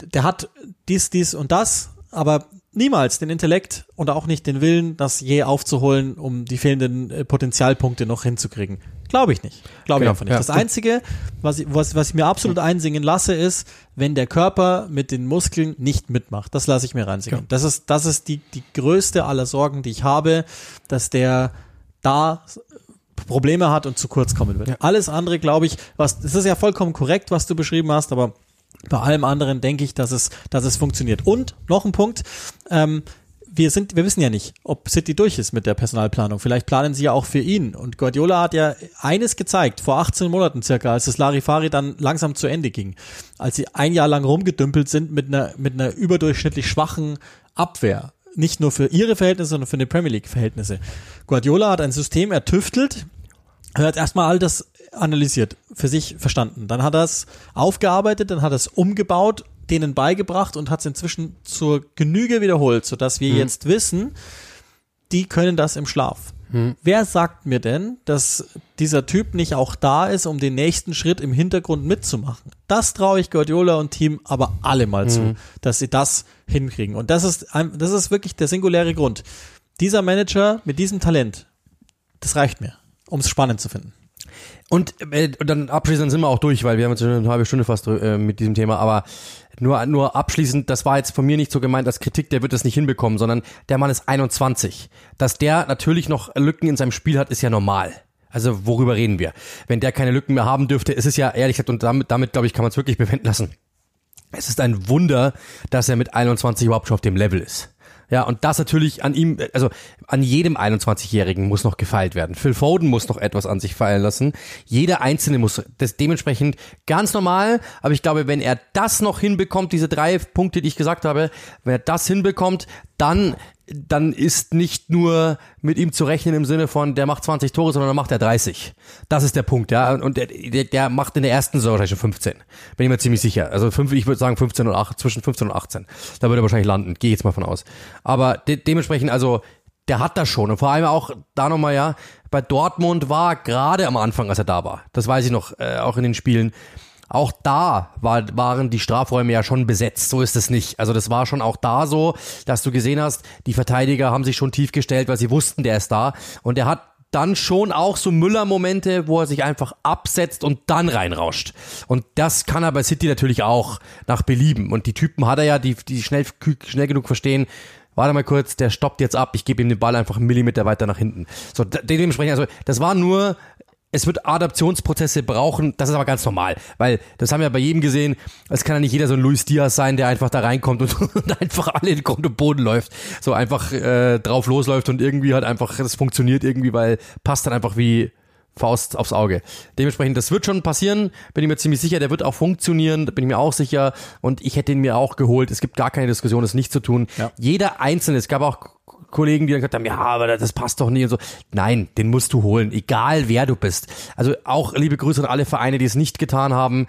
der hat dies, dies und das, aber niemals den Intellekt und auch nicht den Willen, das je aufzuholen, um die fehlenden äh, Potenzialpunkte noch hinzukriegen. Glaube ich nicht. Glaube ich Genau, einfach nicht. ja. Das Einzige, was ich, was, was ich mir absolut einsingen lasse, ist, wenn der Körper mit den Muskeln nicht mitmacht. Das lasse ich mir reinsingen. Ja. Das ist, das ist die, die größte aller Sorgen, die ich habe, dass der da Probleme hat und zu kurz kommen wird. Ja. Alles andere, glaube ich, was, das ist ja vollkommen korrekt, was du beschrieben hast, aber bei allem anderen denke ich, dass es, dass es funktioniert. Und noch ein Punkt, ähm, wir sind, wir wissen ja nicht, ob City durch ist mit der Personalplanung. Vielleicht planen sie ja auch für ihn. Und Guardiola hat ja eines gezeigt, vor 18 Monaten circa, als das Larifari dann langsam zu Ende ging. Als sie ein Jahr lang rumgedümpelt sind mit einer, mit einer überdurchschnittlich schwachen Abwehr. Nicht nur für ihre Verhältnisse, sondern für die Premier League Verhältnisse. Guardiola hat ein System ertüftelt, er hat erstmal all das analysiert, für sich verstanden. Dann hat er es aufgearbeitet, dann hat er es umgebaut, denen beigebracht und hat es inzwischen zur Genüge wiederholt, sodass wir jetzt wissen, die können das im Schlaf. Wer sagt mir denn, dass dieser Typ nicht auch da ist, um den nächsten Schritt im Hintergrund mitzumachen? Das traue ich Guardiola und Team aber alle mal zu, dass sie das hinkriegen. Und das ist, das ist wirklich der singuläre Grund. Dieser Manager mit diesem Talent, das reicht mir, um es spannend zu finden. Und, äh, und dann abschließend sind wir auch durch, weil wir haben jetzt eine halbe Stunde fast äh, mit diesem Thema, aber nur, nur abschließend, das war jetzt von mir nicht so gemeint als Kritik, der wird das nicht hinbekommen, sondern der Mann ist 21. Dass der natürlich noch Lücken in seinem Spiel hat, ist ja normal. Also worüber reden wir? Wenn der keine Lücken mehr haben dürfte, ist es ja ehrlich gesagt, und damit, damit glaube ich, kann man es wirklich bewenden lassen. Es ist ein Wunder, dass er mit 21 überhaupt schon auf dem Level ist. Ja, und das natürlich an ihm, also an jedem 21-Jährigen muss noch gefeilt werden. Phil Foden muss noch etwas an sich feilen lassen. Jeder Einzelne muss das dementsprechend ganz normal, aber ich glaube, wenn er das noch hinbekommt, diese drei Punkte, die ich gesagt habe, wenn er das hinbekommt, dann dann ist nicht nur mit ihm zu rechnen im Sinne von, der macht 20 Tore, sondern dann macht er 30. Das ist der Punkt, ja. Und der, der, der macht in der ersten Saison wahrscheinlich schon 15. Bin ich mir ziemlich sicher. Also fünf, ich würde sagen 15 und 8, zwischen 15 und 18. Da würde er wahrscheinlich landen. Gehe jetzt mal von aus. Aber de dementsprechend, also, der hat das schon. Und vor allem auch, da nochmal, ja, bei Dortmund war gerade am Anfang, als er da war, das weiß ich noch, äh, auch in den Spielen, auch da war, waren die Strafräume ja schon besetzt. So ist es nicht. Also das war schon auch da so, dass du gesehen hast, die Verteidiger haben sich schon tief gestellt, weil sie wussten, der ist da. Und er hat dann schon auch so Müller-Momente, wo er sich einfach absetzt und dann reinrauscht. Und das kann er bei City natürlich auch nach Belieben. Und die Typen hat er ja, die, die schnell, schnell genug verstehen, warte mal kurz, der stoppt jetzt ab, ich gebe ihm den Ball einfach einen Millimeter weiter nach hinten. So, de- dementsprechend, also das war nur es wird Adaptionsprozesse brauchen, das ist aber ganz normal, weil das haben wir bei jedem gesehen, es kann ja nicht jeder so ein Luis Diaz sein, der einfach da reinkommt und, und einfach alle in Grund und Boden läuft, so einfach äh, drauf losläuft und irgendwie halt einfach, das funktioniert irgendwie, weil passt dann einfach wie Faust aufs Auge. Dementsprechend, das wird schon passieren, bin ich mir ziemlich sicher, der wird auch funktionieren, da bin ich mir auch sicher und ich hätte ihn mir auch geholt. Es gibt gar keine Diskussion, das nicht zu tun. Ja. Jeder Einzelne, es gab auch Kollegen, die dann gesagt haben, ja, aber das passt doch nie und so. Nein, den musst du holen, egal wer du bist. Also auch liebe Grüße an alle Vereine, die es nicht getan haben.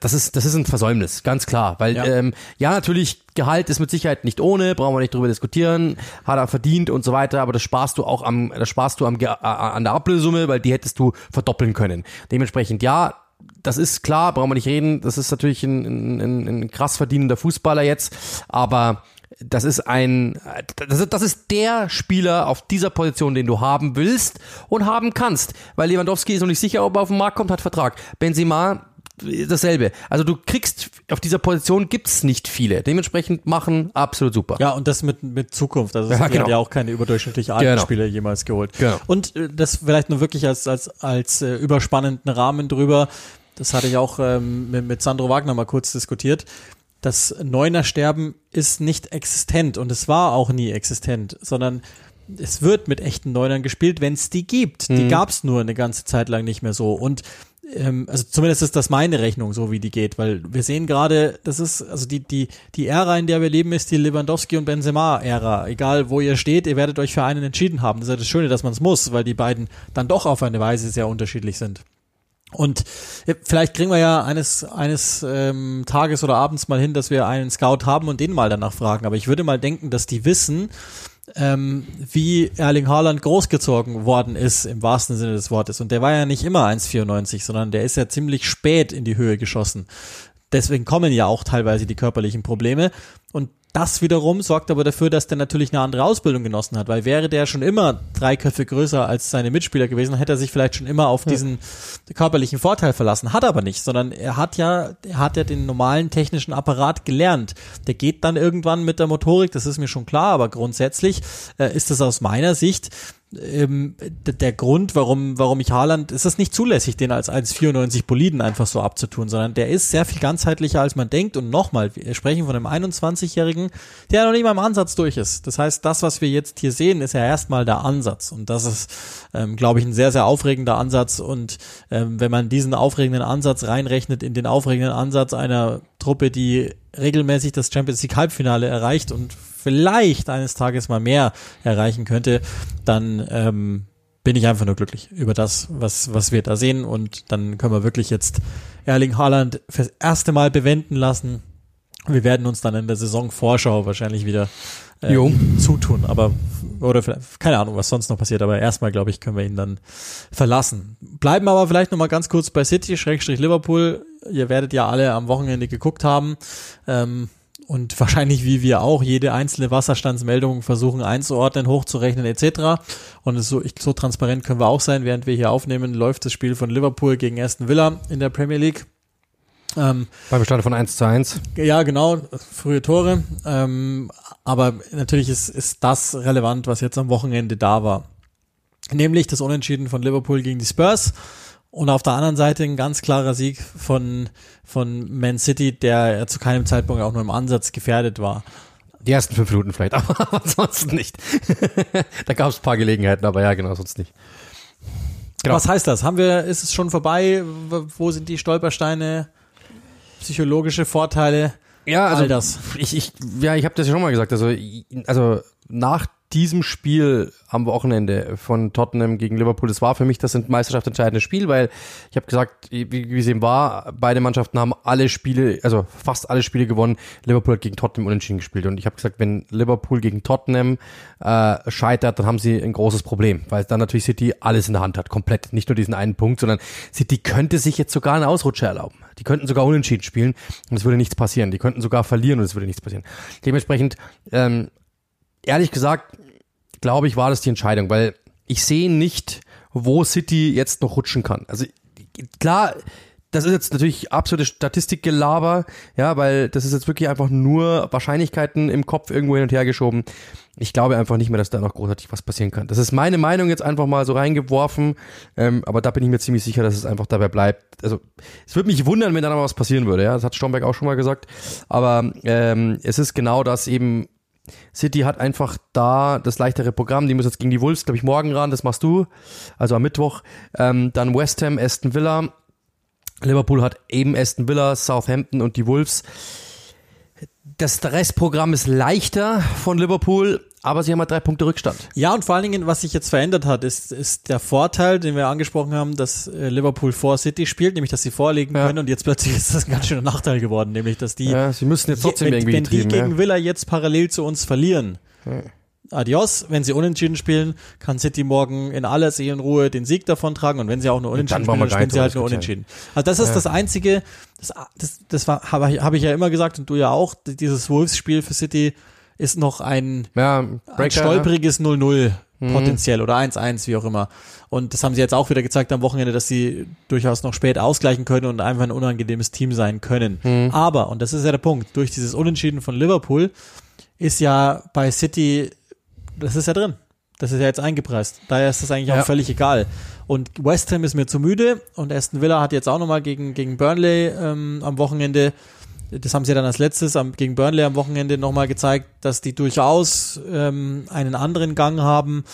Das ist, das ist ein Versäumnis, ganz klar. Weil Ja. ähm, ja natürlich, Gehalt ist mit Sicherheit nicht ohne, brauchen wir nicht drüber diskutieren, hat er verdient und so weiter, aber das sparst du auch am, das sparst du am, äh, an der Ablösesumme, weil die hättest du verdoppeln können. Dementsprechend, ja, das ist klar, brauchen wir nicht reden. Das ist natürlich ein, ein, ein krass verdienender Fußballer jetzt, aber das ist ein, das ist, das ist der Spieler auf dieser Position, den du haben willst und haben kannst. Weil Lewandowski ist noch nicht sicher, ob er auf den Markt kommt, hat Vertrag. Benzema dasselbe. Also du kriegst auf dieser Position gibt's nicht viele. Dementsprechend machen absolut super. Ja, und das mit, mit Zukunft. Also es Ja, ja, genau. ja auch keine überdurchschnittlich alten Genau. Spieler jemals geholt. Genau. Und äh, das vielleicht nur wirklich als, als, als äh, überspannenden Rahmen drüber. Das hatte ich auch ähm, mit, mit Sandro Wagner mal kurz diskutiert. Das Neuner-Sterben ist nicht existent und es war auch nie existent, sondern es wird mit echten Neunern gespielt, wenn es die gibt. Die gab's nur eine ganze Zeit lang nicht mehr so. Und ähm, also zumindest ist das meine Rechnung, so wie die geht, weil wir sehen gerade, das ist, also die, die, die Ära, in der wir leben, ist die Lewandowski und Benzema-Ära. Egal, wo ihr steht, ihr werdet euch für einen entschieden haben. Das ist ja das Schöne, dass man es muss, weil die beiden dann doch auf eine Weise sehr unterschiedlich sind. Und äh, vielleicht kriegen wir ja eines, eines ähm, Tages oder abends mal hin, dass wir einen Scout haben und den mal danach fragen. Aber ich würde mal denken, dass die wissen, ähm, wie Erling Haaland großgezogen worden ist, im wahrsten Sinne des Wortes. Und der war ja nicht immer 1,94, sondern der ist ja ziemlich spät in die Höhe geschossen. Deswegen kommen ja auch teilweise die körperlichen Probleme. Und das wiederum sorgt aber dafür, dass der natürlich eine andere Ausbildung genossen hat, weil wäre der schon immer drei Köpfe größer als seine Mitspieler gewesen, hätte er sich vielleicht schon immer auf diesen körperlichen Vorteil verlassen. Hat er aber nicht, sondern er hat ja, er hat ja den normalen technischen Apparat gelernt. Der geht dann irgendwann mit der Motorik, das ist mir schon klar, aber grundsätzlich äh, ist das aus meiner Sicht ähm, der Grund, warum, warum ich Haaland, ist es nicht zulässig, den als 1,94 Boliden einfach so abzutun, sondern der ist sehr viel ganzheitlicher, als man denkt. Und nochmal, wir sprechen von einem 21-Jährigen, der noch nicht mal im Ansatz durch ist. Das heißt, das, was wir jetzt hier sehen, ist ja erstmal der Ansatz. Und das ist, ähm, glaube ich, ein sehr, sehr aufregender Ansatz. Und ähm, wenn man diesen aufregenden Ansatz reinrechnet in den aufregenden Ansatz einer Truppe, die regelmäßig das Champions League Halbfinale erreicht und vielleicht eines Tages mal mehr erreichen könnte, dann ähm, bin ich einfach nur glücklich über das, was, was wir da sehen. Und dann können wir wirklich jetzt Erling Haaland fürs erste Mal bewenden lassen. Wir werden uns dann in der Saisonvorschau wahrscheinlich wieder äh, zutun. Aber, oder vielleicht, keine Ahnung, was sonst noch passiert. Aber erstmal, glaube ich, können wir ihn dann verlassen. Bleiben aber vielleicht nochmal ganz kurz bei City, Schrägstrich Liverpool. Ihr werdet ja alle am Wochenende geguckt haben. Ähm, und wahrscheinlich wie wir auch jede einzelne Wasserstandsmeldung versuchen einzuordnen, hochzurechnen etc. Und so, ich, so transparent können wir auch sein, während wir hier aufnehmen, läuft das Spiel von Liverpool gegen Aston Villa in der Premier League. Ähm, Beim Bestand von 1 zu 1. ja, genau, frühe Tore. Ähm, aber natürlich ist, ist das relevant, was jetzt am Wochenende da war. Nämlich das Unentschieden von Liverpool gegen die Spurs. Und auf der anderen Seite ein ganz klarer Sieg von, von Man City, der zu keinem Zeitpunkt auch nur im Ansatz gefährdet war. Die ersten fünf Minuten vielleicht, aber ansonsten nicht. da gab es ein paar Gelegenheiten, aber ja, genau, sonst nicht. Genau. Was heißt das? Haben wir, ist es schon vorbei? Wo sind die Stolpersteine? Psychologische Vorteile? Ja, also All das. ich, ich, ja, ich habe das ja schon mal gesagt. Also, also nach diesem Spiel am Wochenende von Tottenham gegen Liverpool, das war für mich das Meisterschaft entscheidende Spiel, weil ich habe gesagt, wie, es eben war, beide Mannschaften haben alle Spiele, also fast alle Spiele gewonnen. Liverpool hat gegen Tottenham unentschieden gespielt und ich habe gesagt, wenn Liverpool gegen Tottenham äh, scheitert, dann haben sie ein großes Problem, weil dann natürlich City alles in der Hand hat, komplett, nicht nur diesen einen Punkt, sondern City könnte sich jetzt sogar einen Ausrutscher erlauben. Die könnten sogar unentschieden spielen und es würde nichts passieren. Die könnten sogar verlieren und es würde nichts passieren. Dementsprechend, ähm, ehrlich gesagt, glaube ich, war das die Entscheidung, weil ich sehe nicht, wo City jetzt noch rutschen kann. Also klar, das ist jetzt natürlich absolute Statistikgelaber, ja, weil das ist jetzt wirklich einfach nur Wahrscheinlichkeiten im Kopf irgendwo hin und her geschoben. Ich glaube einfach nicht mehr, dass da noch großartig was passieren kann. Das ist meine Meinung jetzt einfach mal so reingeworfen, ähm, aber da bin ich mir ziemlich sicher, dass es einfach dabei bleibt. Also es würde mich wundern, wenn da noch was passieren würde, ja, das hat Stromberg auch schon mal gesagt, aber ähm, es ist genau das eben, City hat einfach da das leichtere Programm. Die müssen jetzt gegen die Wolves, glaube ich, morgen ran. Das machst du. Also am Mittwoch. Ähm, dann West Ham, Aston Villa. Liverpool hat eben Aston Villa, Southampton und die Wolves. Das Restprogramm ist leichter von Liverpool, aber sie haben halt drei Punkte Rückstand. Ja, und vor allen Dingen, was sich jetzt verändert hat, ist, ist der Vorteil, den wir angesprochen haben, dass äh, Liverpool vor City spielt, nämlich dass sie vorlegen Ja. können und jetzt plötzlich ist das ein ganz schöner Nachteil geworden, nämlich dass die, Ja, sie müssen jetzt trotzdem wenn, irgendwie wenn die gegen Ja. Villa jetzt parallel zu uns verlieren, Adios, wenn sie unentschieden spielen, kann City morgen in aller Seelenruhe den Sieg davontragen und wenn sie auch nur unentschieden spielen, dann spielen sie halt nur unentschieden. Also das ist Ja. das einzige, das, das, das war, habe ich, hab ich ja immer gesagt und du ja auch, dieses Wolves-Spiel für City ist noch ein, Ja, ein stolperiges 0-0 Mhm. potenziell oder 1-1, wie auch immer. Und das haben sie jetzt auch wieder gezeigt am Wochenende, dass sie durchaus noch spät ausgleichen können und einfach ein unangenehmes Team sein können. Mhm. Aber, und das ist ja der Punkt, durch dieses Unentschieden von Liverpool ist ja bei City, das ist ja drin. Das ist ja jetzt eingepreist. Daher ist das eigentlich Ja. auch völlig egal. Und West Ham ist mir zu müde und Aston Villa hat jetzt auch nochmal gegen, gegen Burnley ähm, am Wochenende das haben sie dann als letztes am, gegen Burnley am Wochenende nochmal gezeigt, dass die durchaus ähm, einen anderen Gang haben,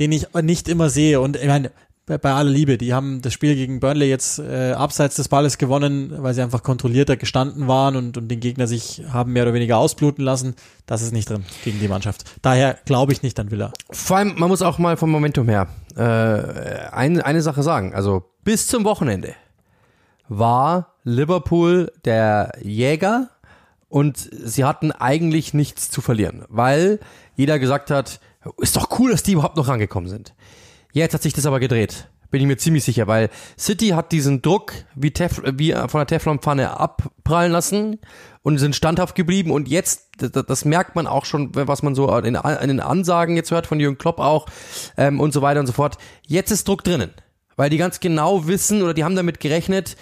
den ich nicht immer sehe. Und ich meine, bei, bei aller Liebe, die haben das Spiel gegen Burnley jetzt äh, abseits des Balles gewonnen, weil sie einfach kontrollierter gestanden waren und, und den Gegner sich haben mehr oder weniger ausbluten lassen. Das ist nicht drin gegen die Mannschaft. Daher glaube ich nicht an Villa. Vor allem, man muss auch mal vom Momentum her äh, eine, eine Sache sagen. Also bis zum Wochenende war Liverpool der Jäger und sie hatten eigentlich nichts zu verlieren, weil jeder gesagt hat, ist doch cool, dass die überhaupt noch rangekommen sind. Jetzt hat sich das aber gedreht. Bin ich mir ziemlich sicher, weil City hat diesen Druck wie, Tef wie von der Teflonpfanne abprallen lassen und sind standhaft geblieben und jetzt, das, merkt man auch schon, was man so in, in den Ansagen jetzt hört von Jürgen Klopp auch ähm, und so weiter und so fort. Jetzt ist Druck drinnen, weil die ganz genau wissen oder die haben damit gerechnet,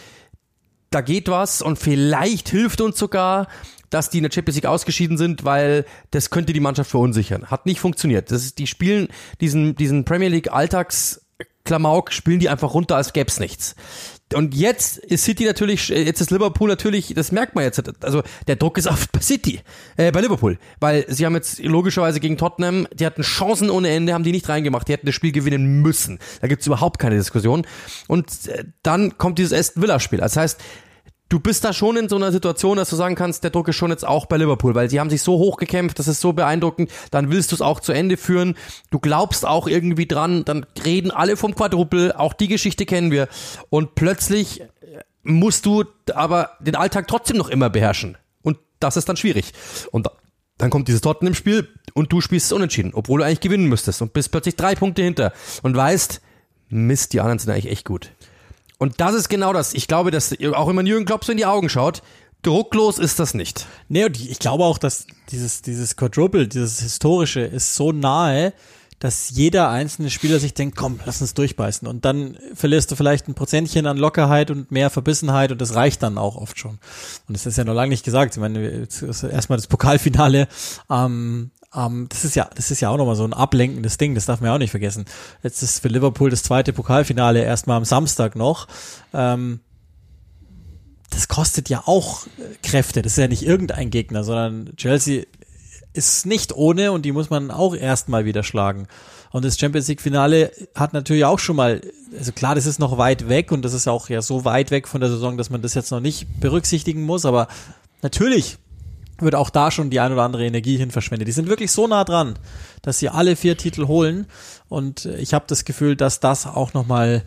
da geht was und vielleicht hilft uns sogar, dass die in der Champions League ausgeschieden sind, weil das könnte die Mannschaft verunsichern. Hat nicht funktioniert. Das ist, die spielen diesen, diesen Premier League Alltagsklamauk, spielen die einfach runter, als gäb's nichts. Und jetzt ist City natürlich, jetzt ist Liverpool natürlich, das merkt man jetzt, also der Druck ist auf bei City, äh, bei Liverpool, weil sie haben jetzt logischerweise gegen Tottenham, die hatten Chancen ohne Ende, haben die nicht reingemacht, die hätten das Spiel gewinnen müssen. Da gibt's überhaupt keine Diskussion. Und äh, dann kommt dieses Aston Villa Spiel. Das heißt, du bist da schon in so einer Situation, dass du sagen kannst, der Druck ist schon jetzt auch bei Liverpool, weil sie haben sich so hochgekämpft, das ist so beeindruckend, dann willst du es auch zu Ende führen, du glaubst auch irgendwie dran, dann reden alle vom Quadruple, auch die Geschichte kennen wir. Und plötzlich musst du aber den Alltag trotzdem noch immer beherrschen. Und das ist dann schwierig. Und dann kommt dieses Tottenham-Spiel und du spielst es unentschieden, obwohl du eigentlich gewinnen müsstest und bist plötzlich drei Punkte hinter und weißt, Mist, die anderen sind eigentlich echt gut. Und das ist genau das. Ich glaube, dass auch wenn man Jürgen Klopp so in die Augen schaut, drucklos ist das nicht. Nee, und ich glaube auch, dass dieses, dieses Quadruple, dieses Historische ist so nahe, dass jeder einzelne Spieler sich denkt, komm, lass uns durchbeißen. Und dann verlierst du vielleicht ein Prozentchen an Lockerheit und mehr Verbissenheit und das reicht dann auch oft schon. Und es ist ja noch lange nicht gesagt. Ich meine, erstmal das Pokalfinale. Ähm, ähm, das ist ja, das ist ja auch nochmal so ein ablenkendes Ding, das darf man ja auch nicht vergessen. Jetzt ist für Liverpool das zweite Pokalfinale erstmal am Samstag noch. Ähm, das kostet ja auch äh, Kräfte. Das ist ja nicht irgendein Gegner, sondern Chelsea ist nicht ohne und die muss man auch erstmal wieder schlagen. Und das Champions League Finale hat natürlich auch schon mal, also klar, das ist noch weit weg und das ist auch ja so weit weg von der Saison, dass man das jetzt noch nicht berücksichtigen muss, aber natürlich wird auch da schon die ein oder andere Energie hin verschwendet. Die sind wirklich so nah dran, dass sie alle vier Titel holen und äh, ich habe das Gefühl, dass das auch nochmal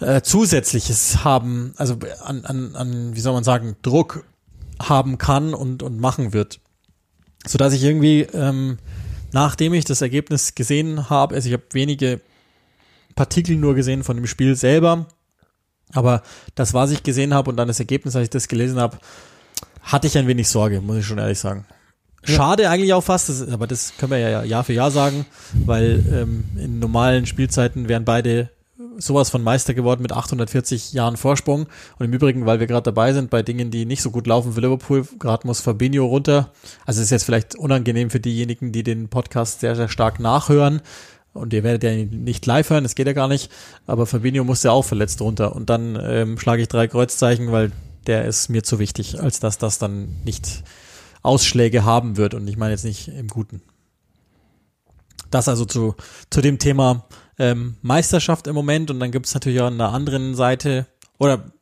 äh, zusätzliches haben, also an, an, an, wie soll man sagen, Druck haben kann und, und machen wird. Sodass ich irgendwie, ähm, nachdem ich das Ergebnis gesehen habe, also ich habe wenige Partikel nur gesehen von dem Spiel selber, aber das, was ich gesehen habe und dann das Ergebnis, als ich das gelesen habe, hatte ich ein wenig Sorge, muss ich schon ehrlich sagen. Schade eigentlich auch fast, das, aber das können wir ja Jahr für Jahr sagen, weil ähm, in normalen Spielzeiten wären beide sowas von Meister geworden mit 840 Jahren Vorsprung. Und im Übrigen, weil wir gerade dabei sind, bei Dingen, die nicht so gut laufen für Liverpool, gerade muss Fabinho runter. Also es ist jetzt vielleicht unangenehm für diejenigen, die den Podcast sehr, sehr stark nachhören. Und ihr werdet ja nicht live hören, das geht ja gar nicht. Aber Fabinho musste auch verletzt runter. Und dann ähm, schlage ich drei Kreuzzeichen, weil der ist mir zu wichtig, als dass das dann nicht Ausschläge haben wird. Und ich meine jetzt nicht im Guten. Das also zu, zu dem Thema ähm, Meisterschaft im Moment. Und dann gibt es natürlich auch an der anderen Seite, oder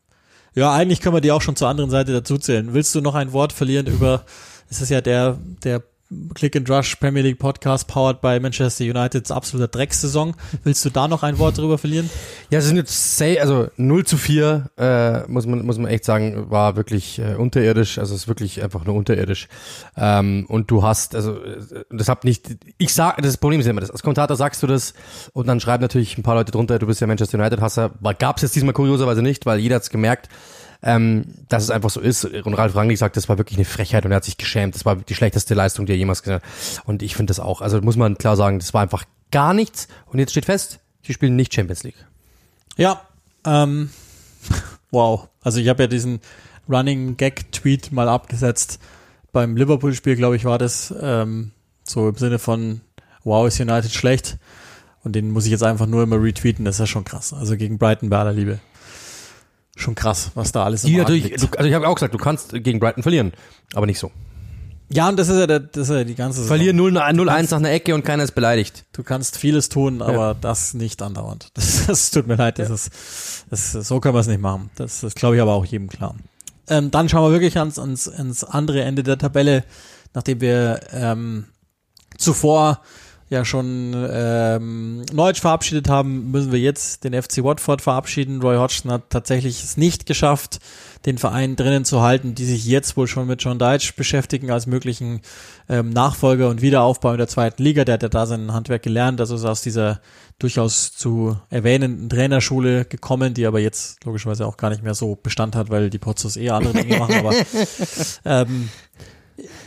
ja, eigentlich können wir die auch schon zur anderen Seite dazu zählen. Willst du noch ein Wort verlieren über, es ist ja der, der Click and Rush Premier League Podcast powered by Manchester Uniteds absoluter Dreckssaison. Willst du da noch ein Wort drüber verlieren? Ja, es sind jetzt say, also 0 zu 4, äh, muss man muss man echt sagen, war wirklich äh, unterirdisch, also es ist wirklich einfach nur unterirdisch. Ähm, und du hast also äh, das hab nicht ich sag das Problem ist immer das. Als Kommentator sagst du das und dann schreiben natürlich ein paar Leute drunter, du bist ja Manchester United Hasser. Gab es jetzt diesmal kurioserweise nicht, weil jeder hat's gemerkt ähm, dass es einfach so ist. Und Ralf Rangnick sagt, das war wirklich eine Frechheit und er hat sich geschämt. Das war die schlechteste Leistung, die er jemals gesehen hat. Und ich finde das auch. Also muss man klar sagen, das war einfach gar nichts. Und jetzt steht fest, sie spielen nicht Champions League. Ja, ähm, wow. Also ich habe ja diesen Running Gag Tweet mal abgesetzt. Beim Liverpool-Spiel, glaube ich, war das ähm, so im Sinne von Wow, ist United schlecht. Und den muss ich jetzt einfach nur immer retweeten, das ist ja schon krass. Also gegen Brighton bei aller Liebe schon krass, was da alles Die natürlich, du, also ich habe auch gesagt, du kannst gegen Brighton verlieren, aber nicht so. Ja, und das ist ja, der, das ist ja die ganze Verlieren 0-1 nach einer Ecke und keiner ist beleidigt. Du kannst vieles tun, aber ja. das nicht andauernd. Das, das tut mir leid, das ja. ist, das, so können wir es nicht machen. Das, das glaube ich aber auch jedem klar. Ähm, dann schauen wir wirklich ans, ans, ans andere Ende der Tabelle, nachdem wir ähm, zuvor ja schon ähm, Norwich verabschiedet haben, müssen wir jetzt den FC Watford verabschieden. Roy Hodgson hat tatsächlich es nicht geschafft, den Verein drinnen zu halten, die sich jetzt wohl schon mit John Deitch beschäftigen als möglichen ähm, Nachfolger und Wiederaufbau in der zweiten Liga. Der hat ja da sein Handwerk gelernt, also ist aus dieser durchaus zu erwähnenden Trainerschule gekommen, die aber jetzt logischerweise auch gar nicht mehr so Bestand hat, weil die Potzos eher andere Dinge machen, aber ähm,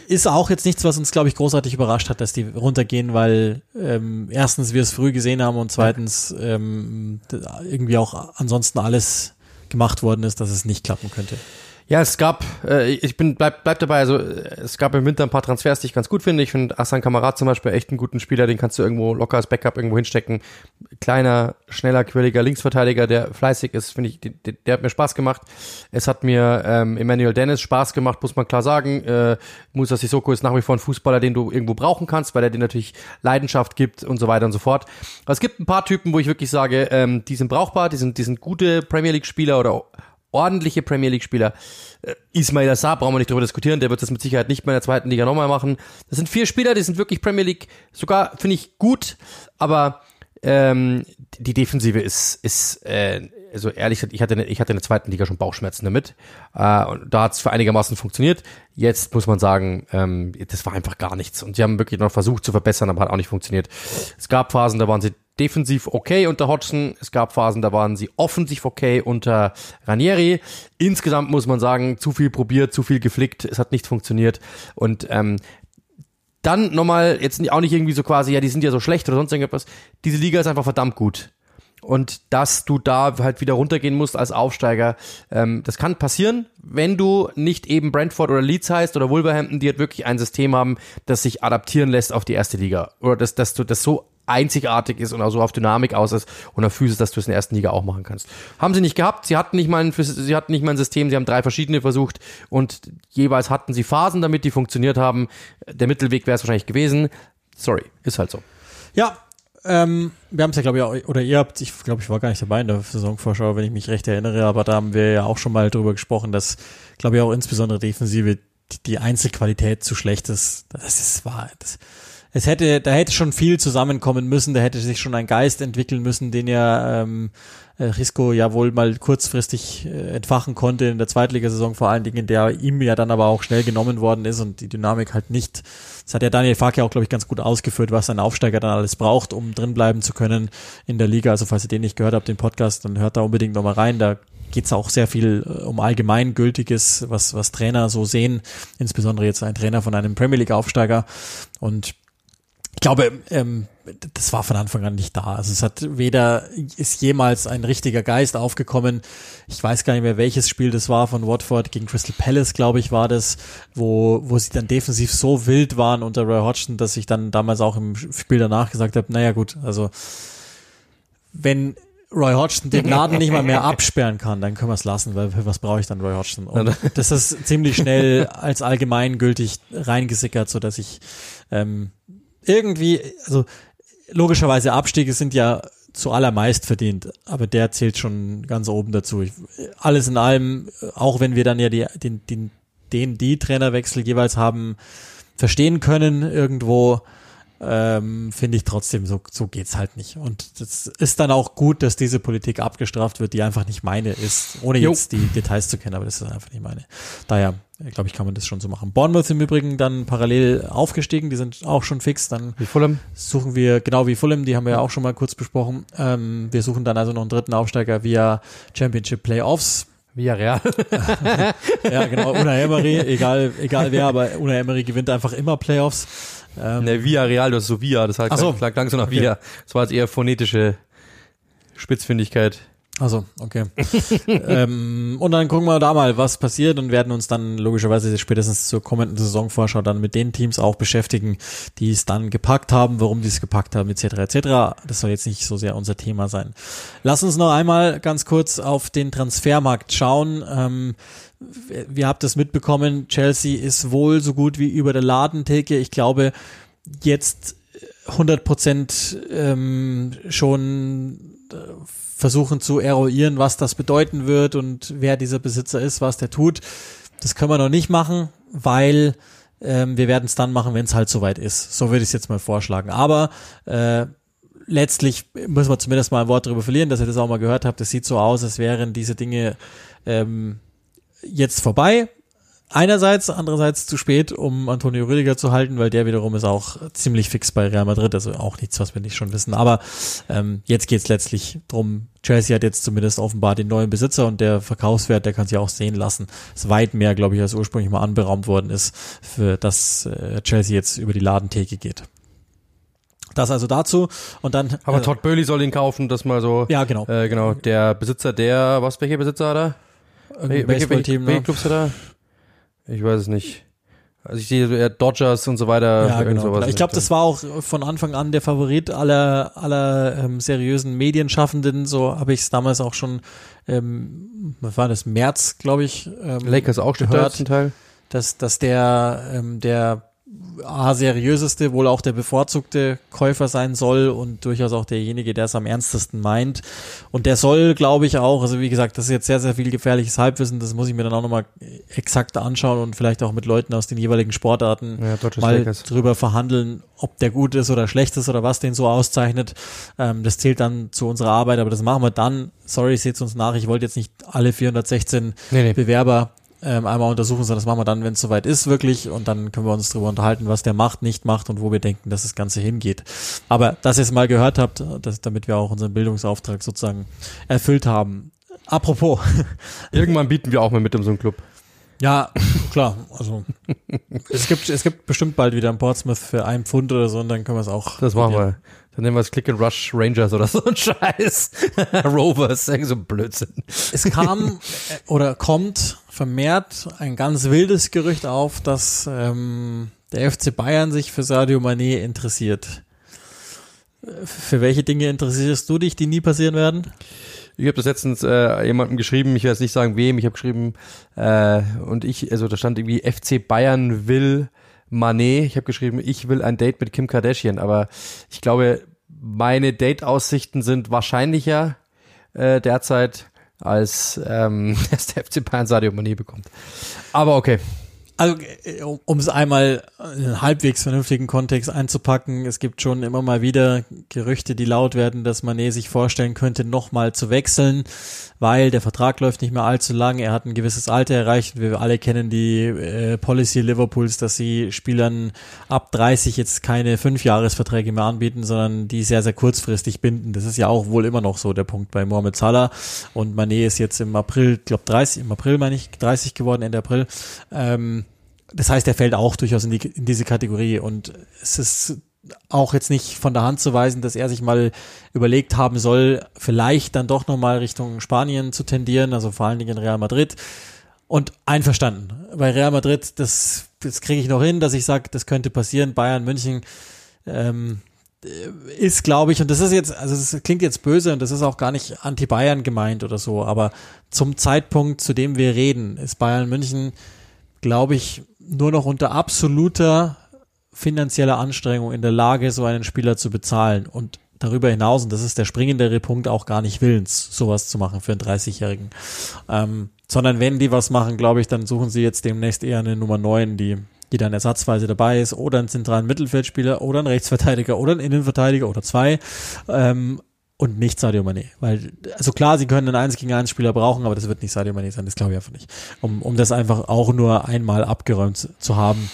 ist auch jetzt nichts, was uns, glaube ich, großartig überrascht hat, dass die runtergehen, weil ähm, erstens wir es früh gesehen haben und zweitens ähm, irgendwie auch ansonsten alles gemacht worden ist, dass es nicht klappen könnte. Ja, es gab, äh, ich bin bleib, bleib dabei, also es gab im Winter ein paar Transfers, die ich ganz gut finde. Ich finde Asan Kamerad zum Beispiel echt einen guten Spieler, den kannst du irgendwo locker als Backup irgendwo hinstecken. Kleiner, schneller, quirliger Linksverteidiger, der fleißig ist, finde ich, der, der, hat mir Spaß gemacht. Es hat mir ähm, Emmanuel Dennis Spaß gemacht, muss man klar sagen. Äh, Musa Sissoko ist nach wie vor ein Fußballer, den du irgendwo brauchen kannst, weil er dir natürlich Leidenschaft gibt und so weiter und so fort. Aber es gibt ein paar Typen, wo ich wirklich sage, ähm, die sind brauchbar, die sind, die sind gute Premier League Spieler oder ordentliche Premier League-Spieler. Äh, Ismail Assar brauchen wir nicht darüber diskutieren, der wird das mit Sicherheit nicht mehr in der zweiten Liga nochmal machen. Das sind vier Spieler, die sind wirklich Premier League, sogar finde ich gut, aber ähm, die Defensive ist, ist äh, also ehrlich gesagt, ich hatte, ich hatte in der zweiten Liga schon Bauchschmerzen damit. Äh, und da hat es für einigermaßen funktioniert. Jetzt muss man sagen, ähm, das war einfach gar nichts. Und sie haben wirklich noch versucht zu verbessern, aber hat auch nicht funktioniert. Es gab Phasen, da waren sie defensiv okay unter Hodgson. Es gab Phasen, da waren sie offensiv okay unter Ranieri. Insgesamt muss man sagen, zu viel probiert, zu viel geflickt. Es hat nicht funktioniert. Und ähm, dann nochmal, jetzt auch nicht irgendwie so quasi, ja, die sind ja so schlecht oder sonst irgendwas. Diese Liga ist einfach verdammt gut. Und dass du da halt wieder runtergehen musst als Aufsteiger, ähm, das kann passieren, wenn du nicht eben Brentford oder Leeds heißt oder Wolverhampton, die halt wirklich ein System haben, das sich adaptieren lässt auf die erste Liga. Oder dass, dass du das so einzigartig ist und auch so auf Dynamik aus ist und auf Physis, dass du es in der ersten Liga auch machen kannst. Haben sie nicht gehabt, sie hatten nicht mal ein, sie hatten nicht mal ein System, sie haben drei verschiedene versucht und jeweils hatten sie Phasen, damit die funktioniert haben. Der Mittelweg wäre es wahrscheinlich gewesen. Sorry, ist halt so. Ja, ähm, wir haben es ja, glaube ich, oder ihr habt, ich glaube, ich war gar nicht dabei in der Saisonvorschau, wenn ich mich recht erinnere, aber da haben wir ja auch schon mal drüber gesprochen, dass, glaube ich, auch insbesondere Defensive die Einzelqualität zu schlecht ist. Das ist wahr. Das, es hätte, da hätte schon viel zusammenkommen müssen, da hätte sich schon ein Geist entwickeln müssen, den ja ähm, äh, Risco ja wohl mal kurzfristig äh, entfachen konnte in der Zweitligasaison vor allen Dingen, der ihm ja dann aber auch schnell genommen worden ist und die Dynamik halt nicht. Das hat ja Daniel Fark ja auch, glaube ich, ganz gut ausgeführt, was ein Aufsteiger dann alles braucht, um drin bleiben zu können in der Liga. Also falls ihr den nicht gehört habt, den Podcast, dann hört da unbedingt nochmal rein. Da geht's auch sehr viel äh, um allgemeingültiges, was, was Trainer so sehen, insbesondere jetzt ein Trainer von einem Premier League Aufsteiger. Und ich glaube, ähm, das war von Anfang an nicht da. Also es hat weder ist jemals ein richtiger Geist aufgekommen. Ich weiß gar nicht mehr, welches Spiel das war von Watford gegen Crystal Palace, glaube ich, war das, wo wo sie dann defensiv so wild waren unter Roy Hodgson, dass ich dann damals auch im Spiel danach gesagt habe, naja gut, also wenn Roy Hodgson den Laden nicht mal mehr absperren kann, dann können wir es lassen, weil für was brauche ich dann Roy Hodgson? Und das ist ziemlich schnell als allgemeingültig reingesickert, so dass ich ähm, irgendwie, also logischerweise Abstiege sind ja zuallermeist verdient, aber der zählt schon ganz oben dazu. Ich, alles in allem, auch wenn wir dann ja die, den, den, den, die Trainerwechsel jeweils haben verstehen können irgendwo, ähm, finde ich trotzdem, so, so geht's halt nicht. Und das ist dann auch gut, dass diese Politik abgestraft wird, die einfach nicht meine ist, ohne jo. jetzt die Details zu kennen, aber das ist einfach nicht meine. Daher, glaube ich, kann man das schon so machen. Bournemouth im Übrigen dann parallel aufgestiegen, die sind auch schon fix. Dann wie Fulham. suchen wir, genau wie Fulham, die haben wir ja auch schon mal kurz besprochen. Ähm, wir suchen dann also noch einen dritten Aufsteiger via Championship Playoffs. Via Real. ja, genau, Una Emery, egal, egal wer, aber Una Emery gewinnt einfach immer Playoffs. Ähm, ne, Via Real, das ist so Via, das heißt, so. klang, klang so nach okay. Via. Das war jetzt eher phonetische Spitzfindigkeit. Also, okay. ähm, und dann gucken wir da mal, was passiert und werden uns dann logischerweise spätestens zur kommenden Saisonvorschau dann mit den Teams auch beschäftigen, die es dann gepackt haben, warum die es gepackt haben, etc. etc. Das soll jetzt nicht so sehr unser Thema sein. Lass uns noch einmal ganz kurz auf den Transfermarkt schauen. Ähm, wir habt es mitbekommen, Chelsea ist wohl so gut wie über der Ladentheke. Ich glaube, jetzt 100 Prozent ähm, schon äh, versuchen zu eruieren, was das bedeuten wird und wer dieser Besitzer ist, was der tut. Das können wir noch nicht machen, weil ähm, wir werden es dann machen, wenn es halt soweit ist. So würde ich es jetzt mal vorschlagen. Aber äh, letztlich müssen wir zumindest mal ein Wort darüber verlieren, dass ihr das auch mal gehört habt. Es sieht so aus, als wären diese Dinge ähm, jetzt vorbei. Einerseits, andererseits zu spät, um Antonio Rüdiger zu halten, weil der wiederum ist auch ziemlich fix bei Real Madrid, also auch nichts, was wir nicht schon wissen. Aber ähm, jetzt geht's letztlich drum. Chelsea hat jetzt zumindest offenbar den neuen Besitzer und der Verkaufswert, der kann sich auch sehen lassen. Ist weit mehr, glaube ich, als ursprünglich mal anberaumt worden ist, für dass äh, Chelsea jetzt über die Ladentheke geht. Das also dazu und dann. Aber äh, Todd Burley soll ihn kaufen, das mal so. Ja, genau. Äh, genau. Der Besitzer, der, was, welcher Besitzer hat er? Welche, welche, welche, welche ne? Clubs hat er? Ich weiß es nicht. Also ich sehe eher Dodgers und so weiter. Ja, genau. Ich glaube, das war auch von Anfang an der Favorit aller aller ähm, seriösen Medienschaffenden. So habe ich es damals auch schon. Ähm, was war das? März, glaube ich. Ähm, Lakers auch gehört, zum Teil. Dass dass der ähm, der A, seriöseste, wohl auch der bevorzugte Käufer sein soll und durchaus auch derjenige, der es am ernstesten meint. Und der soll, glaube ich, auch, also wie gesagt, das ist jetzt sehr, sehr viel gefährliches Halbwissen, das muss ich mir dann auch nochmal exakt anschauen und vielleicht auch mit Leuten aus den jeweiligen Sportarten ja, mal Lakers. drüber verhandeln, ob der gut ist oder schlecht ist oder was den so auszeichnet. Ähm, das zählt dann zu unserer Arbeit, aber das machen wir dann. Sorry, seht uns nach, ich wollte jetzt nicht alle 416 nee, nee. Bewerber ähm, einmal untersuchen, sondern das machen wir dann, wenn es soweit ist, wirklich. Und dann können wir uns darüber unterhalten, was der macht, nicht macht und wo wir denken, dass das Ganze hingeht. Aber dass ihr es mal gehört habt, dass, damit wir auch unseren Bildungsauftrag sozusagen erfüllt haben. Apropos. Irgendwann bieten wir auch mal mit in so einem Club. Ja, klar. Also es gibt es gibt bestimmt bald wieder ein Portsmouth für einen Pfund oder so und dann können wir es auch. Das machen wir. Dann nennen wir es Click and Rush Rangers oder so ein Scheiß. Rovers, so ein Blödsinn. Es kam äh, oder kommt vermehrt ein ganz wildes Gerücht auf, dass ähm, der FC Bayern sich für Sadio Mané interessiert. Für welche Dinge interessierst du dich, die nie passieren werden? Ich habe das letztens äh, jemandem geschrieben, ich werde jetzt nicht sagen wem, ich habe geschrieben, äh, und ich, also da stand irgendwie FC Bayern will Manet. Ich habe geschrieben, ich will ein Date mit Kim Kardashian, aber ich glaube, meine Date-Aussichten sind wahrscheinlicher äh, derzeit, als ähm, dass der FC Bayern Sadio Mané bekommt. Aber okay. Also, äh, um es einmal in einen halbwegs vernünftigen Kontext einzupacken, es gibt schon immer mal wieder Gerüchte, die laut werden, dass Mané sich vorstellen könnte, nochmal zu wechseln weil der Vertrag läuft nicht mehr allzu lang. Er hat ein gewisses Alter erreicht. Wir alle kennen die äh, Policy Liverpools, dass sie Spielern ab 30 jetzt keine Fünfjahresverträge mehr anbieten, sondern die sehr, sehr kurzfristig binden. Das ist ja auch wohl immer noch so der Punkt bei Mohamed Salah. Und Mané ist jetzt im April, glaube 30, im April meine ich, 30 geworden, Ende April. Ähm, das heißt, er fällt auch durchaus in, die, in diese Kategorie und es ist auch jetzt nicht von der Hand zu weisen, dass er sich mal überlegt haben soll, vielleicht dann doch nochmal Richtung Spanien zu tendieren, also vor allen Dingen in Real Madrid. Und einverstanden. Bei Real Madrid, das, das kriege ich noch hin, dass ich sage, das könnte passieren. Bayern, München ähm, ist, glaube ich, und das ist jetzt, also es klingt jetzt böse und das ist auch gar nicht anti-Bayern gemeint oder so, aber zum Zeitpunkt, zu dem wir reden, ist Bayern München, glaube ich, nur noch unter absoluter finanzieller Anstrengung in der Lage, so einen Spieler zu bezahlen. Und darüber hinaus, und das ist der springendere Punkt, auch gar nicht willens, sowas zu machen für einen 30-Jährigen. Ähm, sondern wenn die was machen, glaube ich, dann suchen sie jetzt demnächst eher eine Nummer 9, die, die dann ersatzweise dabei ist, oder einen zentralen Mittelfeldspieler, oder einen Rechtsverteidiger, oder einen Innenverteidiger, oder zwei. Ähm, und nicht Sadio Mané. Weil, also klar, sie können einen 1 gegen 1 Spieler brauchen, aber das wird nicht Sadio Mané sein, das glaube ich einfach nicht. Um, um das einfach auch nur einmal abgeräumt zu haben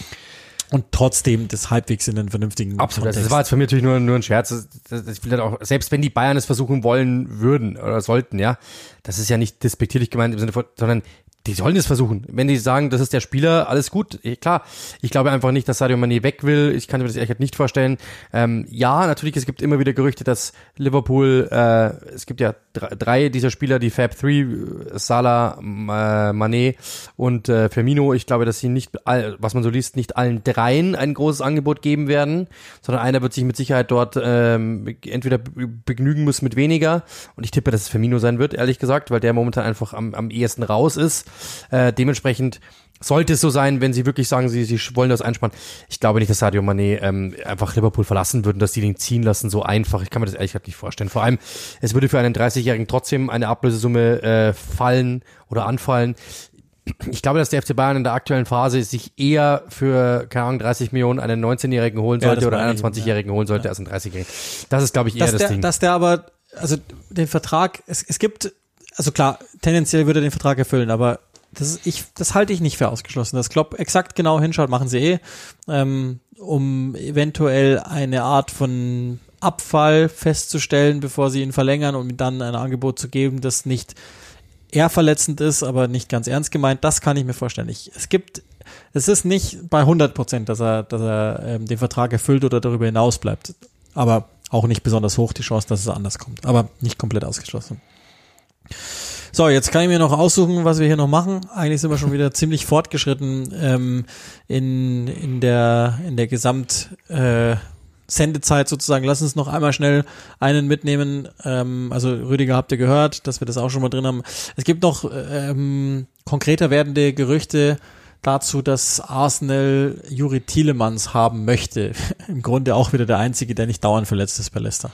und trotzdem das halbwegs in einen vernünftigen Absolut. Kontext. Das war jetzt für mich natürlich nur, nur ein Scherz. Das, das, ich will auch, selbst wenn die Bayern es versuchen wollen würden oder sollten, ja, das ist ja nicht despektierlich gemeint im Sinne von, sondern die sollen es versuchen. Wenn die sagen, das ist der Spieler, alles gut. Klar, ich glaube einfach nicht, dass Sadio Mané weg will. Ich kann mir das ehrlich nicht vorstellen. Ähm, ja, natürlich, es gibt immer wieder Gerüchte, dass Liverpool, äh, es gibt ja drei dieser Spieler, die Fab 3, Salah, äh, Mané und äh, Firmino. Ich glaube, dass sie nicht, all, was man so liest, nicht allen dreien ein großes Angebot geben werden, sondern einer wird sich mit Sicherheit dort ähm, entweder begnügen muss mit weniger. Und ich tippe, dass es Firmino sein wird, ehrlich gesagt, weil der momentan einfach am, am ehesten raus ist. Äh, dementsprechend sollte es so sein, wenn sie wirklich sagen, sie, sie wollen das einspannen. Ich glaube nicht, dass Sadio Mané ähm, einfach Liverpool verlassen würden, dass die den ziehen lassen, so einfach. Ich kann mir das ehrlich gesagt nicht vorstellen. Vor allem, es würde für einen 30-Jährigen trotzdem eine Ablösesumme äh, fallen oder anfallen. Ich glaube, dass der FC Bayern in der aktuellen Phase sich eher für, keine Ahnung, 30 Millionen einen 19-Jährigen holen sollte ja, oder einen 21-Jährigen ja. holen sollte ja. als einen 30-Jährigen. Das ist, glaube ich, eher dass das der, Ding. Dass der aber, also den Vertrag, es, es gibt, also klar, tendenziell würde er den Vertrag erfüllen, aber das, ich, das halte ich nicht für ausgeschlossen. Dass Klopp exakt genau hinschaut, machen sie eh, ähm, um eventuell eine Art von Abfall festzustellen, bevor sie ihn verlängern und ihm dann ein Angebot zu geben, das nicht eher verletzend ist, aber nicht ganz ernst gemeint. Das kann ich mir vorstellen. Ich, es gibt, es ist nicht bei 100 Prozent, dass er, dass er ähm, den Vertrag erfüllt oder darüber hinaus bleibt. Aber auch nicht besonders hoch die Chance, dass es anders kommt. Aber nicht komplett ausgeschlossen. So, jetzt kann ich mir noch aussuchen, was wir hier noch machen. Eigentlich sind wir schon wieder ziemlich fortgeschritten ähm, in, in der, in der Gesamt, äh, Sendezeit sozusagen. Lass uns noch einmal schnell einen mitnehmen. Ähm, also Rüdiger habt ihr gehört, dass wir das auch schon mal drin haben. Es gibt noch ähm, konkreter werdende Gerüchte dazu, dass Arsenal Juri Tielemans haben möchte. Im Grunde auch wieder der Einzige, der nicht dauernd verletzt ist bei Leicester.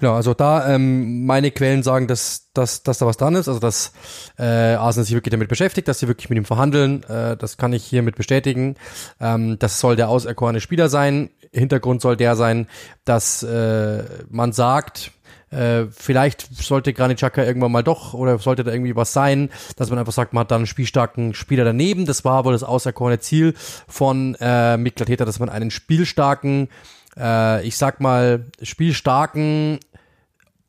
Genau, also da ähm, meine Quellen sagen, dass, dass, dass da was dran ist, also dass äh, Arsenal sich wirklich damit beschäftigt, dass sie wirklich mit ihm verhandeln. Äh, das kann ich hiermit bestätigen. Ähm, das soll der auserkorene Spieler sein. Hintergrund soll der sein, dass äh, man sagt, äh, vielleicht sollte Granit Xhaka irgendwann mal doch oder sollte da irgendwie was sein, dass man einfach sagt, man hat da einen spielstarken Spieler daneben. Das war wohl das auserkorene Ziel von äh, Mikl Arteta, dass man einen spielstarken, äh, ich sag mal, spielstarken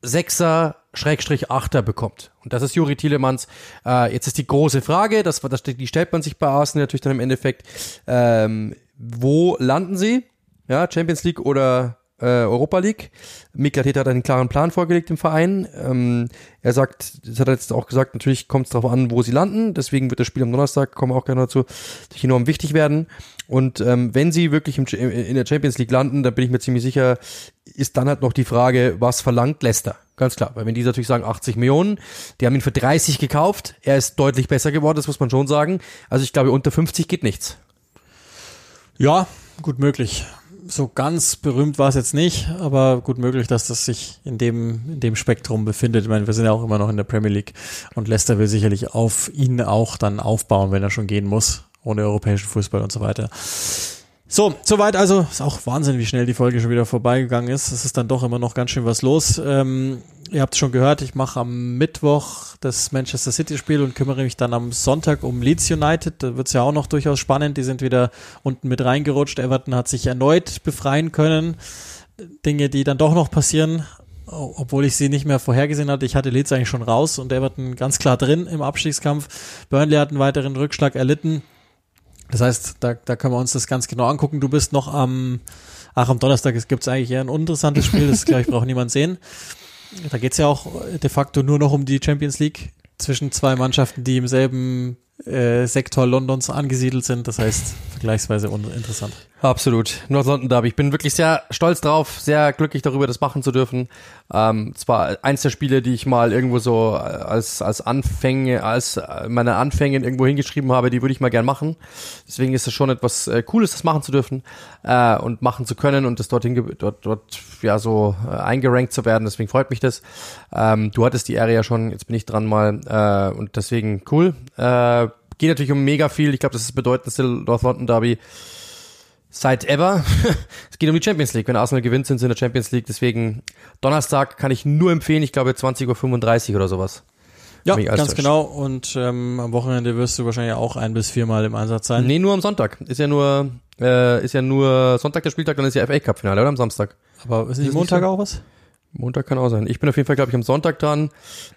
Sechser Schrägstrich Achter bekommt. Und das ist Juri Tielemans. Äh, jetzt ist die große Frage, das, das, die stellt man sich bei Arsenal natürlich dann im Endeffekt. Ähm, wo landen sie? Ja, Champions League oder äh, Europa League. Mikl hat einen klaren Plan vorgelegt im Verein. Ähm, er sagt, das hat er jetzt auch gesagt, natürlich kommt es darauf an, wo sie landen. Deswegen wird das Spiel am Donnerstag, kommen wir auch gerne dazu, enorm wichtig werden. Und ähm, wenn sie wirklich im, in der Champions League landen, dann bin ich mir ziemlich sicher, ist dann halt noch die Frage, was verlangt Leicester? Ganz klar, weil wenn die natürlich sagen 80 Millionen, die haben ihn für 30 gekauft, er ist deutlich besser geworden, das muss man schon sagen. Also ich glaube, unter 50 geht nichts. Ja, gut möglich so ganz berühmt war es jetzt nicht, aber gut möglich, dass das sich in dem, in dem Spektrum befindet. Ich meine, wir sind ja auch immer noch in der Premier League und Leicester will sicherlich auf ihn auch dann aufbauen, wenn er schon gehen muss, ohne europäischen Fußball und so weiter. So, soweit also. Ist auch Wahnsinn, wie schnell die Folge schon wieder vorbeigegangen ist. Es ist dann doch immer noch ganz schön was los. Ähm, ihr habt es schon gehört, ich mache am Mittwoch das Manchester City Spiel und kümmere mich dann am Sonntag um Leeds United. Da wird es ja auch noch durchaus spannend. Die sind wieder unten mit reingerutscht. Everton hat sich erneut befreien können. Dinge, die dann doch noch passieren, obwohl ich sie nicht mehr vorhergesehen hatte. Ich hatte Leeds eigentlich schon raus und Everton ganz klar drin im Abstiegskampf. Burnley hat einen weiteren Rückschlag erlitten. Das heißt, da, da können wir uns das ganz genau angucken. Du bist noch am, Ach, am Donnerstag gibt es eigentlich eher ein uninteressantes Spiel, das glaube ich braucht niemand sehen. Da geht's ja auch de facto nur noch um die Champions League zwischen zwei Mannschaften, die im selben äh, Sektor Londons angesiedelt sind. Das heißt, vergleichsweise uninteressant. Absolut. North London Derby. Ich bin wirklich sehr stolz drauf, sehr glücklich darüber, das machen zu dürfen. Ähm, zwar eins der Spiele, die ich mal irgendwo so als, als Anfänge, als meine Anfänge irgendwo hingeschrieben habe, die würde ich mal gern machen. Deswegen ist es schon etwas äh, Cooles, das machen zu dürfen äh, und machen zu können und das dorthin, dort, dort ja so äh, eingerankt zu werden. Deswegen freut mich das. Ähm, du hattest die Ehre ja schon, jetzt bin ich dran mal äh, und deswegen cool. Äh, geht natürlich um mega viel. Ich glaube, das ist das bedeutendste North London Derby seit ever. es geht um die Champions League. Wenn Arsenal gewinnt, sind sie in der Champions League. Deswegen Donnerstag kann ich nur empfehlen. Ich glaube 20.35 Uhr oder sowas. Ja, ganz genau. Und ähm, am Wochenende wirst du wahrscheinlich auch ein bis viermal im Einsatz sein. Nee, nur am Sonntag. Ist ja nur, äh, ist ja nur Sonntag der Spieltag, dann ist ja FA Cup Finale, oder? Am Samstag. Aber ist nicht ist Montag nicht so? auch was? Montag kann auch sein. Ich bin auf jeden Fall, glaube ich, am Sonntag dran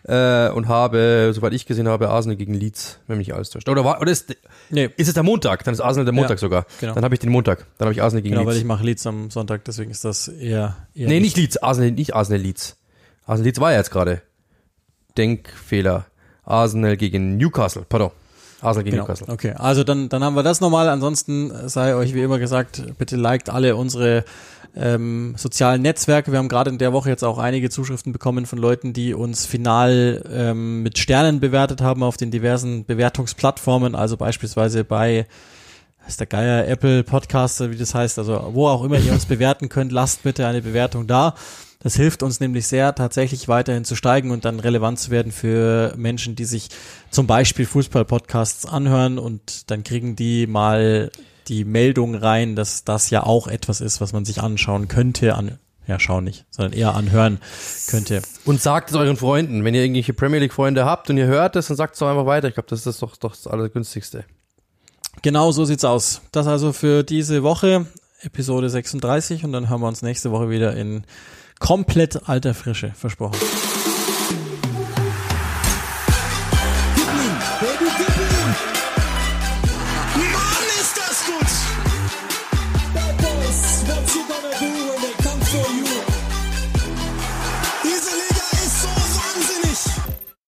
äh, und habe, soweit ich gesehen habe, Arsenal gegen Leeds, wenn mich alles täuscht. Oder, war, oder ist, nee. ist es der Montag? Dann ist Arsenal der Montag ja, sogar. Genau. Dann habe ich den Montag. Dann habe ich Arsenal gegen genau, Leeds. Genau, weil ich mache Leeds am Sonntag, deswegen ist das eher, eher Nee, nicht Leeds, Arsenal, nicht Arsenal Leeds. Arsenal Leeds war ja jetzt gerade. Denkfehler. Arsenal gegen Newcastle, pardon. Arsenal gegen genau. Newcastle. Okay, also dann, dann haben wir das nochmal. Ansonsten sei euch wie immer gesagt, bitte liked alle unsere ähm, sozialen Netzwerke. Wir haben gerade in der Woche jetzt auch einige Zuschriften bekommen von Leuten, die uns final ähm, mit Sternen bewertet haben auf den diversen Bewertungsplattformen, also beispielsweise bei ist der Geier Apple Podcaster, wie das heißt, also wo auch immer ihr uns bewerten könnt, lasst bitte eine Bewertung da. Das hilft uns nämlich sehr, tatsächlich weiterhin zu steigen und dann relevant zu werden für Menschen, die sich zum Beispiel Fußball-Podcasts anhören und dann kriegen die mal die Meldung rein, dass das ja auch etwas ist, was man sich anschauen könnte, an, ja, schauen nicht, sondern eher anhören könnte. Und sagt es euren Freunden, wenn ihr irgendwelche Premier League Freunde habt und ihr hört es, dann sagt es doch einfach weiter. Ich glaube, das ist doch, doch das Allergünstigste. Genau so sieht's aus. Das also für diese Woche, Episode 36 und dann hören wir uns nächste Woche wieder in komplett alter Frische, versprochen.